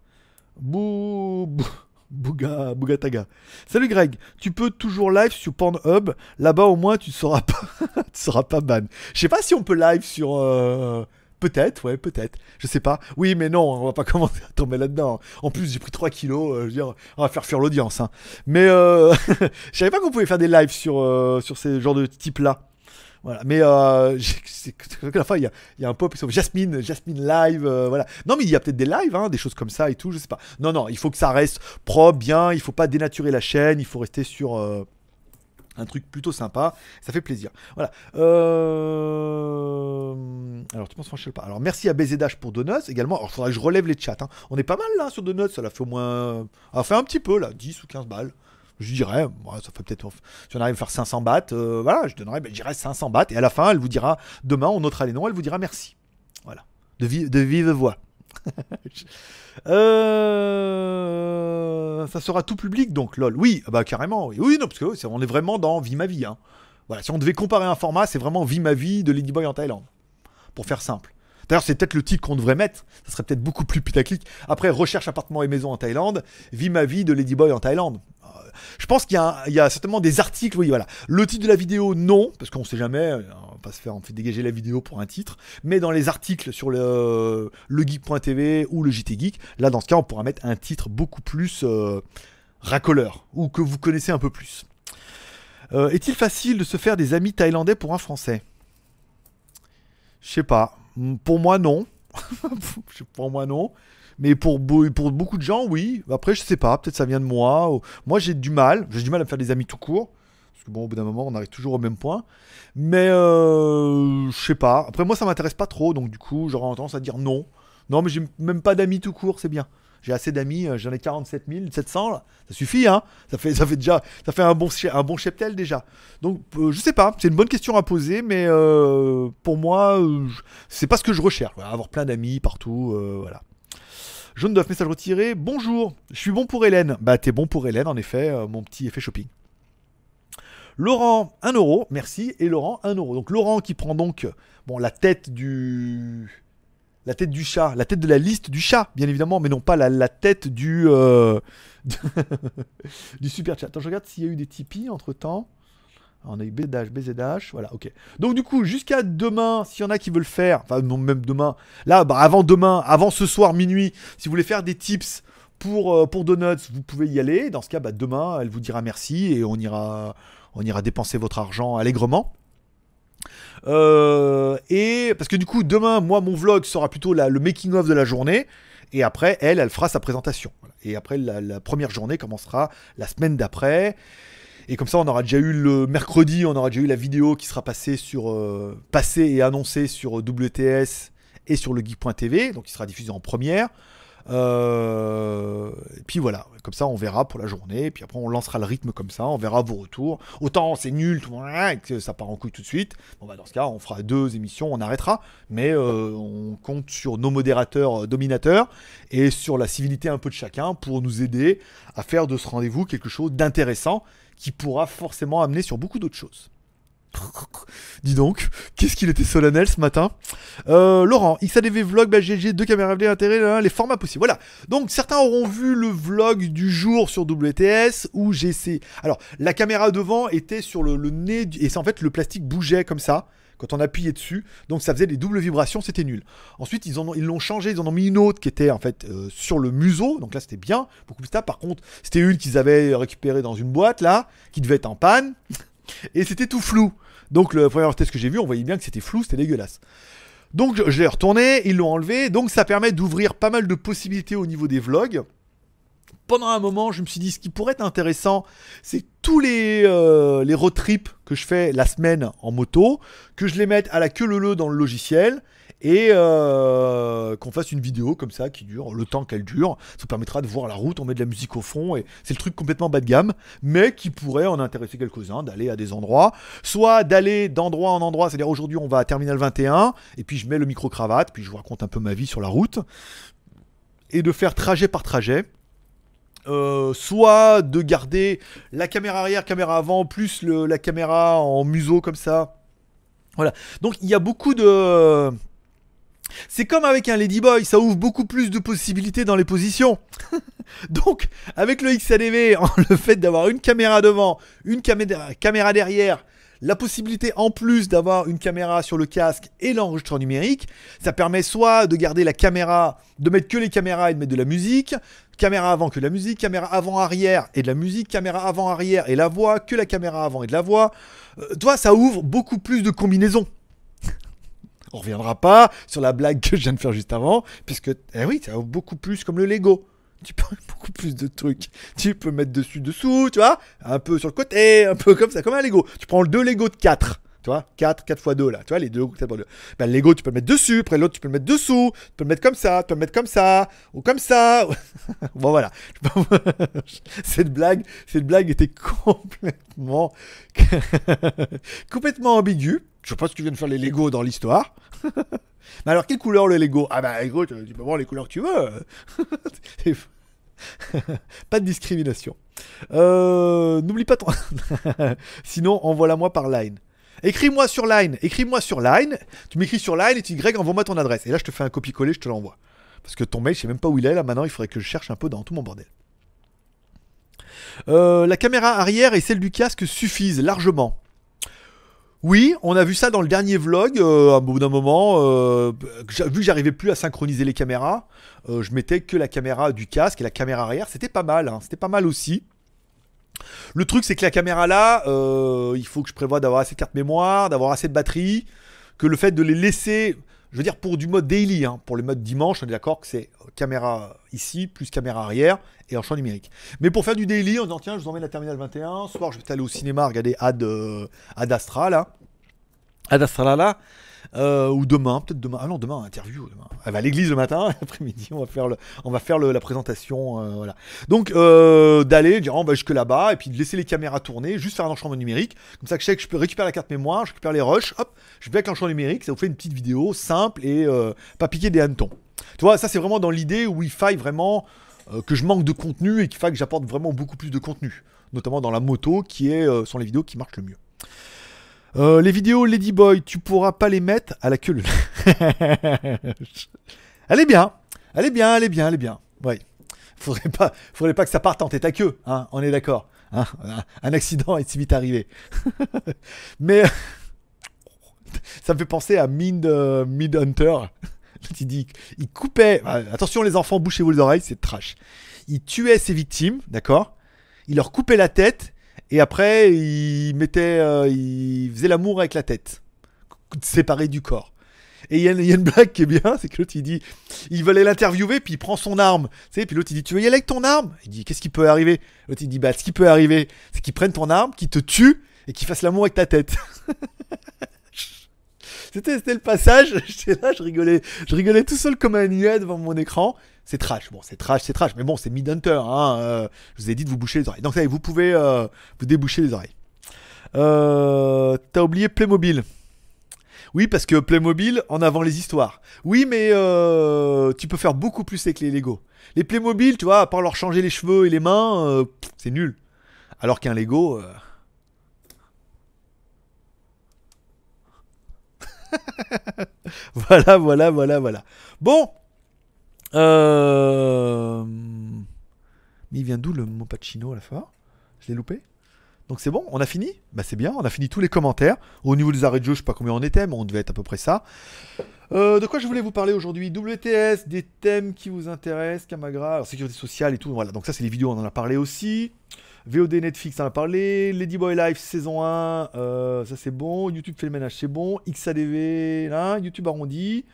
[SPEAKER 1] Bou... Bou- Bouga... Bougataga. Salut Greg, tu peux toujours live sur Pornhub. Là-bas au moins tu ne seras pas, tu seras pas ban. Je sais pas si on peut live sur. euh, Peut-être, ouais, peut-être. Je sais pas. Oui, mais non, on va pas commencer à tomber là-dedans. En plus, j'ai pris 3 kilos. euh, je veux dire, on va faire fuir l'audience. hein. Mais euh, je savais pas qu'on pouvait faire des lives sur, euh, sur ces genres de types-là. Voilà. Mais euh, la fois, il y a, a un pop Jasmine, Jasmine live. euh, voilà. Non, mais il y a peut-être des lives, hein, des choses comme ça et tout. Je sais pas. Non, non, il faut que ça reste propre, bien. Il faut pas dénaturer la chaîne. Il faut rester sur. euh, un truc plutôt sympa, ça fait plaisir. Voilà. Euh... Alors, tu penses franchir pas. Alors, merci à BZH pour Donuts également. Alors, il faudra que je relève les chats. hein. On est pas mal là sur Donuts, ça l'a fait au moins. Ça fait un petit peu là, 10 ou 15 balles. Je dirais, ça fait peut-être. Si on arrive à faire 500 bahts, euh, voilà, je donnerais, ben, je dirais 500 bahts. Et à la fin, elle vous dira, demain, on notera les noms, elle vous dira merci. Voilà. De, vi- de vive voix. Euh, ça sera tout public donc lol. Oui, ah bah carrément. Oui, non parce que est vraiment dans vie ma vie. Hein. Voilà, si on devait comparer un format, c'est vraiment vie ma vie de Ladyboy en Thaïlande. Pour faire simple. D'ailleurs, c'est peut-être le titre qu'on devrait mettre. Ça serait peut-être beaucoup plus putaclic. Après, recherche appartement et maison en Thaïlande. Vis ma vie de Ladyboy en Thaïlande. Je pense qu'il y, a certainement des articles. Oui, voilà. Le titre de la vidéo, non, parce qu'on sait jamais. On va pas se faire, fait dégager la vidéo pour un titre. Mais dans les articles sur le, le geek.tv ou le JT Geek, là, dans ce cas, on pourra mettre un titre beaucoup plus euh, racoleur ou que vous connaissez un peu plus. Euh, Est-il facile de se faire des amis thaïlandais pour un Français? Je sais pas. Pour moi, non. pour moi, non. Mais pour, pour beaucoup de gens, oui. Après, je sais pas. Peut-être ça vient de moi. Moi, j'ai du mal. J'ai du mal à me faire des amis tout court. Parce que bon, au bout d'un moment, on arrive toujours au même point. Mais euh, je sais pas. Après, moi, ça m'intéresse pas trop. Donc, du coup, j'aurais tendance à dire non. Non, mais j'ai même pas d'amis tout court. C'est bien. J'ai assez d'amis. euh, J'en ai 47 700 là. Ça suffit, hein. Ça fait, ça fait déjà, ça fait un bon, un bon cheptel déjà. Donc, euh, je sais pas. C'est une bonne question à poser, mais euh, pour moi, euh, c'est pas ce que je recherche. avoir plein d'amis partout, voilà. Jaune d'œuf, message retiré. Bonjour, je suis bon pour Hélène. Bah, t'es bon pour Hélène, en effet, euh, mon petit effet shopping. Laurent, 1 euro, merci. Et Laurent, 1 euro. Donc, Laurent qui prend donc bon, la tête du. La tête du chat, la tête de la liste du chat, bien évidemment, mais non pas la, la tête du. euh, du super chat. Attends, je regarde s'il y a eu des Tipeee entre temps. On a eu BZH, BZH, voilà, ok. Donc du coup, jusqu'à demain, s'il y en a qui veulent faire, enfin non, même demain, là, bah, avant demain, avant ce soir minuit, si vous voulez faire des tips pour, euh, pour Donuts, vous pouvez y aller. Dans ce cas, bah, demain, elle vous dira merci et on ira, on ira dépenser votre argent allègrement. Euh, et parce que du coup, demain, moi, mon vlog sera plutôt le making-of de la journée. Et après, elle, elle fera sa présentation. Et après, la première journée commencera la semaine d'après. Et comme ça, on aura déjà eu le mercredi, on aura déjà eu la vidéo qui sera passée sur euh, passée et annoncée sur WTS et sur le geek.tv, donc qui sera diffusé en première. Euh, et puis voilà, comme ça on verra pour la journée, et puis après on lancera le rythme comme ça, on verra vos retours. Autant c'est nul, tout le monde, et que ça part en couille tout de suite. Bon bah dans ce cas, on fera deux émissions, on arrêtera, mais euh, on compte sur nos modérateurs euh, dominateurs et sur la civilité un peu de chacun pour nous aider à faire de ce rendez-vous quelque chose d'intéressant qui pourra forcément amener sur beaucoup d'autres choses. Dis donc, qu'est-ce qu'il était solennel ce matin Euh, Laurent, XADV Vlog, bah, GG, deux caméras HD intérêt, les formats possibles. Voilà. Donc certains auront vu le vlog du jour sur WTS où j'ai essayé. Alors la caméra devant était sur le, nez et c'est en fait le plastique bougeait comme ça quand on appuyait dessus. Donc ça faisait des doubles vibrations, c'était nul. Ensuite ils l'ont changé, ils en ont mis une autre qui était en fait euh, sur le museau. Donc là c'était bien, beaucoup plus stable. Par contre c'était une qu'ils avaient récupérée dans une boîte là, qui devait être en panne et c'était tout flou. Donc le premier test que j'ai vu, on voyait bien que c'était flou, c'était dégueulasse. Donc je, l'ai retourné, ils l'ont enlevé, donc ça permet d'ouvrir pas mal de possibilités au niveau des vlogs. Pendant un moment, je me suis dit ce qui pourrait être intéressant, c'est tous les, euh, les road trips que je fais la semaine en moto, que je les mette à la queue leu dans le logiciel et euh, qu'on fasse une vidéo comme ça qui dure le temps qu'elle dure. Ça permettra de voir la route, on met de la musique au fond et c'est le truc complètement bas de gamme, mais qui pourrait en intéresser quelques-uns, d'aller à des endroits, soit d'aller d'endroit en endroit, c'est-à-dire aujourd'hui on va à Terminal 21 et puis je mets le micro-cravate, puis je vous raconte un peu ma vie sur la route, et de faire trajet par trajet. Euh, soit de garder la caméra arrière, caméra avant, plus la caméra en museau comme ça. Voilà. Donc il y a beaucoup de... C'est comme avec un Ladyboy, ça ouvre beaucoup plus de possibilités dans les positions. Donc avec le XADV, le fait d'avoir une caméra devant, une caméra, derrière, la possibilité en plus d'avoir une caméra sur le casque et l'enregistreur numérique, ça permet soit de garder la caméra, de mettre que les caméras et de mettre de la musique, caméra avant que de la musique, caméra avant-arrière et de la musique, caméra avant-arrière et la voix, que la caméra avant et de la voix. Euh, toi, ça ouvre beaucoup plus de combinaisons. On reviendra pas sur la blague que je viens de faire juste avant, puisque, eh oui, ça ouvre beaucoup plus comme le Lego. Tu peux beaucoup plus de trucs. Tu peux mettre dessus, dessous, tu vois, un peu sur le côté, un peu comme ça, comme un Lego. Tu prends le deux Lego de 4, tu vois, 4, 4 x 2 là, tu vois, les deux 4 x 2. Ben, le Lego, tu peux le mettre dessus, après l'autre, tu peux le mettre dessous, tu peux le mettre comme ça, tu peux le mettre comme ça, ou comme ça. bon, voilà. cette blague, cette blague était complètement, complètement ambiguë. Je sais pas ce que viennent faire les Lego dans l'histoire. Alors, quelle couleur le Lego? Ah bah, Lego, tu peux voir les couleurs que tu veux. pas de discrimination. Euh, N'oublie pas ton... Sinon, envoie-la moi par line. Écris-moi sur Line, écris-moi sur Line. Tu m'écris sur Line et tu dis Greg, envoie-moi ton adresse. Et là, je te fais un copier-coller, je te l'envoie. Parce que ton mail, je sais même pas où il est là. Maintenant, il faudrait que je cherche un peu dans tout mon bordel. Euh, la caméra arrière et celle du casque suffisent largement. Oui, on a vu ça dans le dernier vlog. euh, à bout d'un moment, euh, vu que j'arrivais plus à synchroniser les caméras, euh, je mettais que la caméra du casque et la caméra arrière. C'était pas mal. hein, C'était pas mal aussi. Le truc, c'est que la caméra là, euh, il faut que je prévoie d'avoir assez de carte mémoire, d'avoir assez de batterie, que le fait de les laisser, je veux dire pour du mode daily, hein, pour le mode dimanche, on est d'accord que c'est caméra ici plus caméra arrière et en champ numérique. Mais pour faire du daily, en disant tiens, je vous emmène à Terminal 21, ce soir je vais aller au cinéma regarder Ad, euh, Ad Astra là, Ad Astra là, euh, ou demain, peut-être demain. Ah non, demain, interview. Demain. Elle va à l'église le matin, l'après-midi, on va faire, le, on va faire la présentation. euh, voilà. Donc, euh, d'aller, dire, on va jusque là-bas, et puis de laisser les caméras tourner, juste faire un enchaînement numérique. Comme ça, que je sais que je peux récupérer la carte mémoire, je récupère les rushs, hop, je fais avec l'enchaînement numérique, ça vous fait une petite vidéo simple et pas piquer des hannetons. Tu vois, ça, c'est vraiment dans l'idée où il faille vraiment que je manque de contenu et qu'il faille que j'apporte vraiment beaucoup plus de contenu. Notamment dans la moto, qui est, sont les vidéos qui marchent le mieux. Euh, les vidéos Ladyboy, tu pourras pas les mettre à la queue. elle est bien, elle est bien, elle est bien, elle est bien. Ouais. Faudrait pas, faudrait pas que ça parte en tête à queue, hein, on est d'accord. hein. Un accident est si vite arrivé. Mais ça me fait penser à Mid, euh, Mid Hunter. Il dit, il coupait. ah, Attention les enfants, bouchez-vous les oreilles, c'est trash. Il tuait ses victimes, d'accord Il leur coupait la tête et après il mettait, euh, il faisait l'amour avec la tête, séparé du corps. Et il y, a- une blague qui est bien, c'est que l'autre il dit, il veut aller l'interviewer, puis il prend son arme, tu sais, puis l'autre il dit, tu veux y aller avec ton arme? Il dit, qu'est-ce qui peut arriver? L'autre il dit, bah ce qui peut arriver, c'est qu'il prenne ton arme, qu'il te tue et qu'il fasse l'amour avec ta tête. C'était, le passage, je rigolais, je rigolais tout seul comme un niais devant mon écran. C'est trash, bon, c'est trash, c'est trash, mais bon, c'est Midhunter, hein. euh, je vous ai dit de vous boucher les oreilles. Donc, vous pouvez euh, vous déboucher les oreilles. Euh, t'as oublié Playmobil. Oui, parce que Playmobil, en avant les histoires. Oui, mais tu peux faire beaucoup plus avec les Lego. Les Playmobil, tu vois, à part leur changer les cheveux et les mains, c'est nul. Alors qu'un Lego. voilà, voilà, voilà, voilà. Bon. Euh... Mais il vient d'où le mot Pacino à la fin? Je l'ai loupé? Donc c'est bon, on a fini? Bah c'est bien, on a fini tous les commentaires. Au niveau des arrêts de jeu, je sais pas combien on était, mais on devait être à peu près ça. Euh, de quoi je voulais vous parler aujourd'hui? WTS, des thèmes qui vous intéressent, Camagra, sécurité sociale et tout. Voilà, donc ça c'est les vidéos, on en a parlé aussi. VOD Netflix, on en a parlé. Ladyboy Life saison 1, euh, ça c'est bon. YouTube fait le ménage, c'est bon. XADV, là, YouTube arrondi.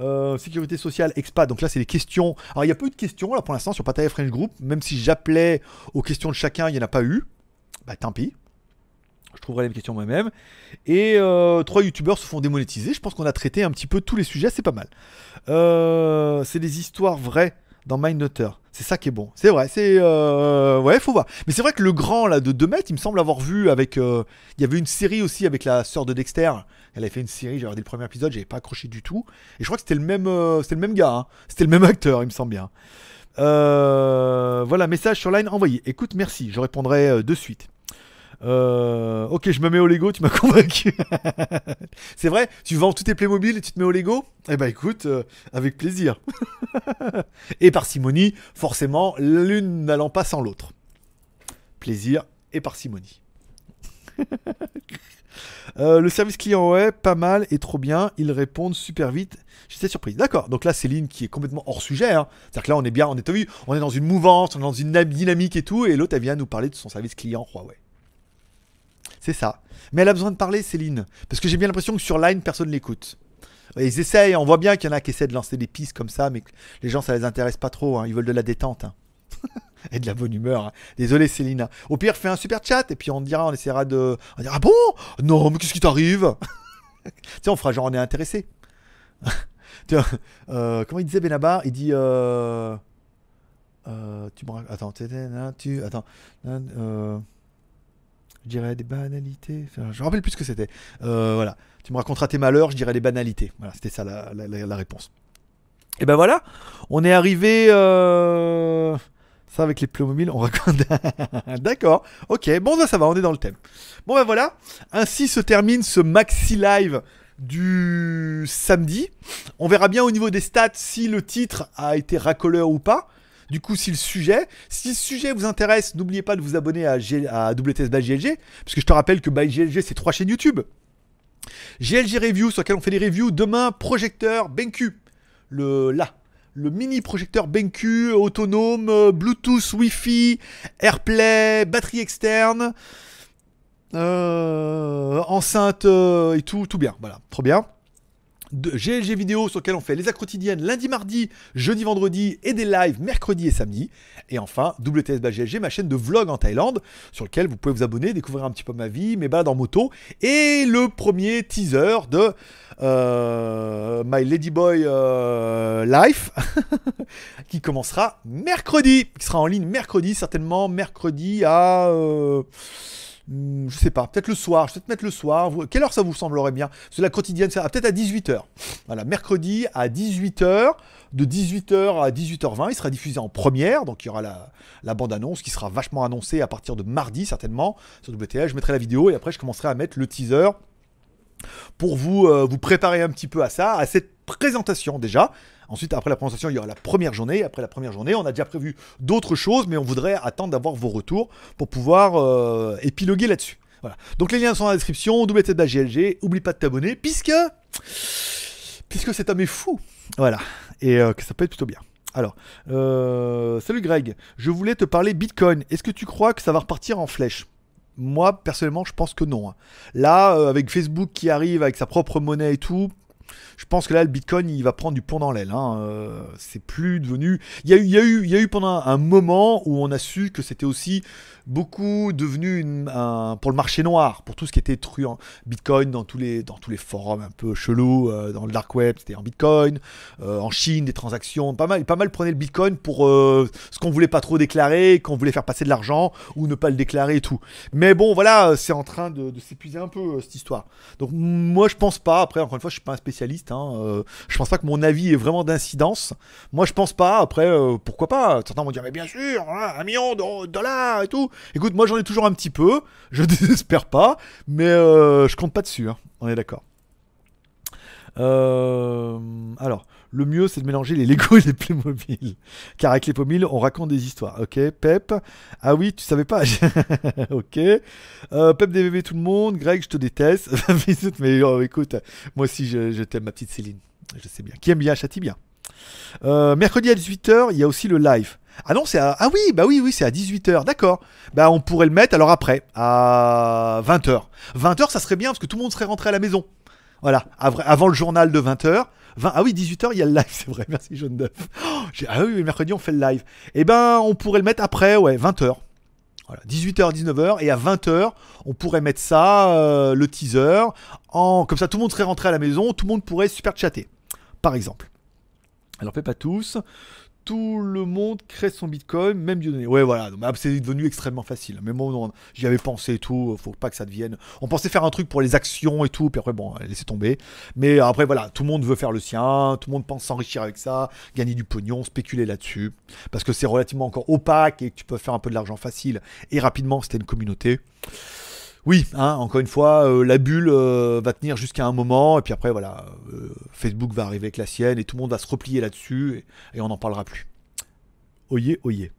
[SPEAKER 1] Euh, sécurité sociale, expat. Donc là, c'est les questions. Alors, il n'y a pas eu de questions là pour l'instant sur Pataya French Group. Même si j'appelais aux questions de chacun, il n'y en a pas eu. Bah, tant pis. Je trouverai les questions moi-même. Et euh, trois youtubeurs se font démonétiser. Je pense qu'on a traité un petit peu tous les sujets, c'est pas mal. Euh, c'est des histoires vraies dans Mindhunter. C'est ça qui est bon. C'est vrai, c'est. euh, Ouais, faut voir. Mais c'est vrai que le grand là de 2 mètres, il me semble avoir vu avec. euh, Il y avait une série aussi avec la sœur de Dexter. Elle avait fait une série, j'ai regardé le premier épisode, j'avais pas accroché du tout. Et je crois que c'était le même, euh, le même gars, hein. c'était le même acteur, il me semble bien. Euh, voilà, message sur line envoyé. Écoute, merci, je répondrai de suite. Euh, ok, je me mets au Lego, tu m'as convaincu. c'est vrai, tu vends tous tes Playmobil et tu te mets au Lego? Eh ben écoute, euh, avec plaisir. et parcimonie, forcément, l'une n'allant pas sans l'autre. Plaisir et parcimonie. Euh, le service client, ouais, pas mal et trop bien. Ils répondent super vite. J'étais surprise. D'accord. Donc là, Céline qui est complètement hors sujet. hein. C'est-à-dire que là, on est bien, on est, vu, on est dans une mouvance, on est dans une na- dynamique et tout. Et l'autre, elle vient nous parler de son service client Huawei. C'est ça. Mais elle a besoin de parler, Céline. Parce que j'ai bien l'impression que sur Line, personne l'écoute. Et Ils essayent, on voit bien qu'il y en a qui essaient de lancer des pistes comme ça, mais les gens, ça les intéresse pas trop. hein. Ils veulent de la détente. hein. et de la bonne humeur. hein. Désolé, Célina. Au pire, fais un super chat et puis on dira, on essaiera de. On dira, ah bon Non, mais qu'est-ce qui t'arrive Tu sais, on fera genre, on est intéressé. Tu euh, comment il disait Benabar Il dit. Euh, euh, tu Attends, tu, tu. Attends. euh, je dirais des banalités. Je me rappelle plus ce que c'était. Euh, voilà. Tu me raconteras tes malheurs, je dirais des banalités. Voilà, c'était ça la réponse. Et ben voilà, on est arrivé. euh, Ça, avec les Playmobil, on raconte. D'accord. Ok. Bon, ça, ça va. On est dans le thème. Bon, ben voilà. Ainsi se termine ce maxi live du samedi. On verra bien au niveau des stats si le titre a été racoleur ou pas. Du coup, si le sujet, si le sujet vous intéresse, n'oubliez pas de vous abonner à, G- à WTS by GLG, parce que je te rappelle que by GLG, c'est trois chaînes YouTube. GLG Review, sur lequel on fait des reviews. Demain, projecteur BenQ. Le là. Le mini projecteur BenQ autonome, euh, Bluetooth, Wi-Fi, AirPlay, batterie externe, euh, enceinte euh, et tout, tout bien. Voilà, trop bien. De GLG vidéo sur lequel on fait les actes quotidiennes lundi, mardi, jeudi, vendredi et des lives mercredi et samedi. Et enfin, WTS by ma chaîne de vlog en Thaïlande sur lequel vous pouvez vous abonner, découvrir un petit peu ma vie, mes balades en moto et le premier teaser de euh, My Ladyboy euh, Life qui commencera mercredi, qui sera en ligne mercredi, certainement mercredi à. euh, hmm, je sais pas, peut-être le soir, je vais peut-être mettre le soir. Quelle heure ça vous semblerait bien? Que la quotidienne, c'est peut-être à 18h. Voilà, mercredi à 18h, de 18h à 18h20, il sera diffusé en première, donc il y aura la, la bande-annonce qui sera vachement annoncée à partir de mardi, certainement, sur WTL. Je mettrai la vidéo et après je commencerai à mettre le teaser pour vous, euh, vous préparer un petit peu à ça, à cette présentation déjà. Ensuite, après la présentation, il y aura la première journée. Après la première journée, on a déjà prévu d'autres choses, mais on voudrait attendre d'avoir vos retours pour pouvoir euh, épiloguer là-dessus. Voilà. Donc les liens sont dans la description, WTZ de la GLG, oublie pas de t'abonner, puisque puisque cet homme est fou. Voilà. Et euh, que ça peut être plutôt bien. Alors, euh, salut Greg, je voulais te parler Bitcoin. Est-ce que tu crois que ça va repartir en flèche? Moi, personnellement, je pense que non. hein. Là, avec Facebook qui arrive avec sa propre monnaie et tout, je pense que là, le Bitcoin, il va prendre du plomb dans l'aile. hein. Euh, c'est plus devenu. Il y, a eu, il, y a eu, il y a eu pendant un moment où on a su que c'était aussi beaucoup devenu pour le marché noir, pour tout ce qui était truand. Bitcoin dans tous les, dans tous les forums un peu chelous, euh, dans le dark web, c'était en Bitcoin. Euh, en Chine, des transactions. Pas mal, pas mal prenaient le Bitcoin pour ce qu'on voulait pas trop déclarer, qu'on voulait faire passer de l'argent ou ne pas le déclarer et tout. Mais bon, voilà, c'est en train de, de s'épuiser un peu cette histoire. Donc moi je pense pas, après encore une fois je suis pas un spécialiste, hein, euh, je pense pas que mon avis est vraiment d'incidence. Moi je pense pas, après euh, pourquoi pas, certains vont dire mais bien sûr, hein, un million de dollars et tout. Écoute, moi j'en ai toujours un petit peu, je désespère pas, mais euh, je compte pas dessus, hein, on est d'accord. Alors, le mieux c'est de mélanger les Lego et les Playmobil. Car avec les Playmobil, on raconte des histoires. Ok, Pep? Ah oui, tu savais pas. ok. Euh, Pep DVV tout le monde. Greg, je te déteste. Mais oh, écoute, moi aussi je, je t'aime, ma petite Céline. Je sais bien. Qui aime bien, châtie bien. Euh, mercredi à 18h, il y a aussi le live. Ah non, c'est à... Ah oui, bah oui, oui, c'est à 18h, d'accord. Bah on pourrait le mettre alors après, à 20h. 20h, ça serait bien parce que tout le monde serait rentré à la maison. Voilà, av- avant le journal de 20h. 20... Ah oui, 18h, il y a le live, c'est vrai, merci Jaune d'œuf. Oh, ah oui, oui, mercredi, on fait le live. Eh ben, on pourrait le mettre après, ouais, 20h. Voilà, 18h, 19h, et à 20h, on pourrait mettre ça, euh, le teaser, en... comme ça tout le monde serait rentré à la maison, tout le monde pourrait super chatter, par exemple. Alors, fait pas tous. Tout le monde crée son bitcoin, même Dieudonné. Ouais, voilà, bah, c'est devenu extrêmement facile. Mais bon, non, j'y avais pensé et tout, faut pas que ça devienne. On pensait faire un truc pour les actions et tout, puis après, bon, laissez tomber. Mais après, voilà, tout le monde veut faire le sien, tout le monde pense s'enrichir avec ça, gagner du pognon, spéculer là-dessus. Parce que c'est relativement encore opaque et que tu peux faire un peu de l'argent facile et rapidement, c'était une communauté. Oui, hein, encore une fois, euh, la bulle euh, va tenir jusqu'à un moment, et puis après, voilà, euh, Facebook va arriver avec la sienne, et tout le monde va se replier là-dessus, et, on n'en parlera plus. Oyez, oyez.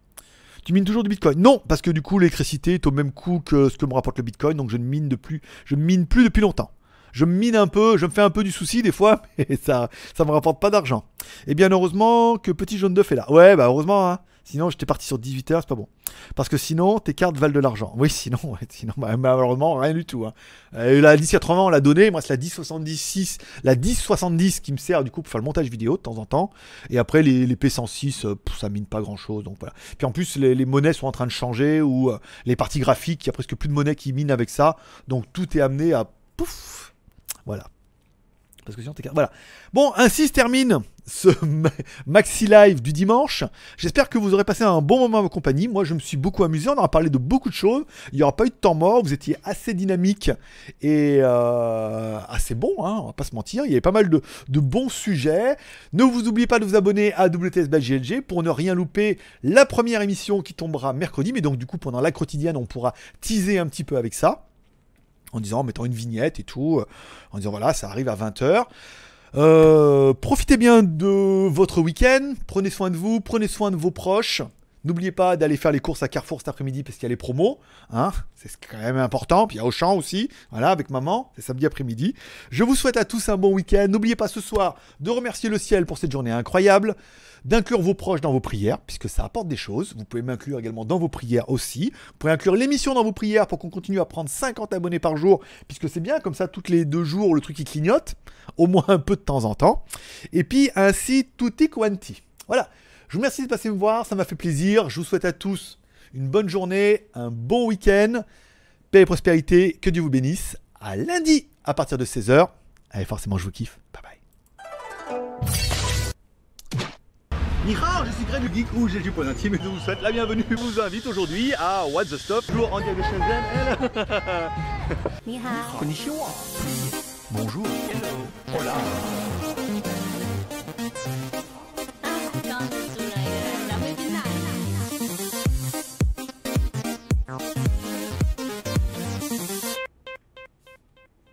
[SPEAKER 1] Tu mines toujours du Bitcoin? Non, parce que du coup, l'électricité est au même coût que ce que me rapporte le Bitcoin, donc je ne mine plus, je ne mine plus depuis longtemps. Je me mine un peu, je me fais un peu du souci des fois, mais ça, ça me rapporte pas d'argent. Et bien heureusement que Petit Jaune d'œuf est là. Ouais, bah heureusement, hein. Sinon, j'étais parti sur 18h, c'est pas bon. Parce que sinon, tes cartes valent de l'argent. Oui, sinon, sinon bah, malheureusement, rien du tout. Hein. Euh, la 1080, on l'a donnée. Moi, c'est la 1076, la 1070 qui me sert du coup pour faire le montage vidéo de temps en temps. Et après, les, les P106, euh, ça mine pas grand chose. Donc voilà. Puis en plus, les, monnaies sont en train de changer ou euh, les parties graphiques, il y a presque plus de monnaie qui mine avec ça. Donc tout est amené à pouf. Voilà. Parce que sinon t'es... Voilà. Bon, ainsi se termine ce ma- Maxi Live du dimanche. J'espère que vous aurez passé un bon moment en ma compagnie. Moi, je me suis beaucoup amusé. On aura parlé de beaucoup de choses. Il n'y aura pas eu de temps mort. Vous étiez assez dynamique et euh, assez bon, hein, on va pas se mentir. Il y avait pas mal de, bons sujets. Ne vous oubliez pas de vous abonner à WTS pour ne rien louper la première émission qui tombera mercredi. Mais donc, du coup, pendant la quotidienne, on pourra teaser un petit peu avec ça en disant, en mettant une vignette et tout, en disant voilà, ça arrive à 20h. Euh, profitez bien de votre week-end, prenez soin de vous, prenez soin de vos proches. N'oubliez pas d'aller faire les courses à Carrefour cet après-midi parce qu'il y a les promos, hein, c'est quand même important. Puis il y a Auchan aussi, voilà, avec maman, c'est samedi après-midi. Je vous souhaite à tous un bon week-end. N'oubliez pas ce soir de remercier le ciel pour cette journée incroyable, d'inclure vos proches dans vos prières, puisque ça apporte des choses. Vous pouvez m'inclure également dans vos prières aussi. Vous pouvez inclure l'émission dans vos prières pour qu'on continue à prendre 50 abonnés par jour, puisque c'est bien, comme ça, toutes les deux jours, le truc il clignote, au moins un peu de temps en temps. Et puis ainsi, tutti quanti. Voilà. Je vous remercie de passer me voir, ça m'a fait plaisir. Je vous souhaite à tous une bonne journée, un bon week-end, paix et prospérité, que Dieu vous bénisse. À lundi à partir de 16h. Allez, forcément, je vous kiffe. Bye bye. Nihao, je suis Greg le Geek ou GG Point Intime et je vous souhaite la bienvenue. Je vous invite aujourd'hui à What the Stop, toujours en direct de Shenzhen.
[SPEAKER 2] 好
[SPEAKER 1] ，Konnichiwa. Bonjour. Hello. Hola.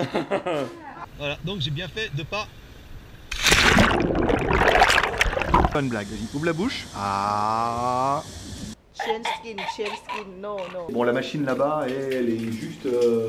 [SPEAKER 1] voilà, donc j'ai bien fait de pas. Une blague, vas-y, ouvre la bouche. Ah.
[SPEAKER 4] Chain skin, chain skin, no, no.
[SPEAKER 1] Bon, la machine là-bas, elle est juste. euh,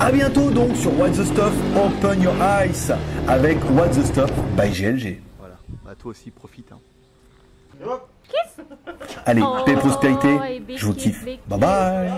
[SPEAKER 3] A bientôt donc sur What the Stuff, Open Your Eyes avec What the Stuff by GLG.
[SPEAKER 1] Voilà, bah toi aussi profite. Hein.
[SPEAKER 3] Allez, paix prospérité, je vous kiffe. Bye bye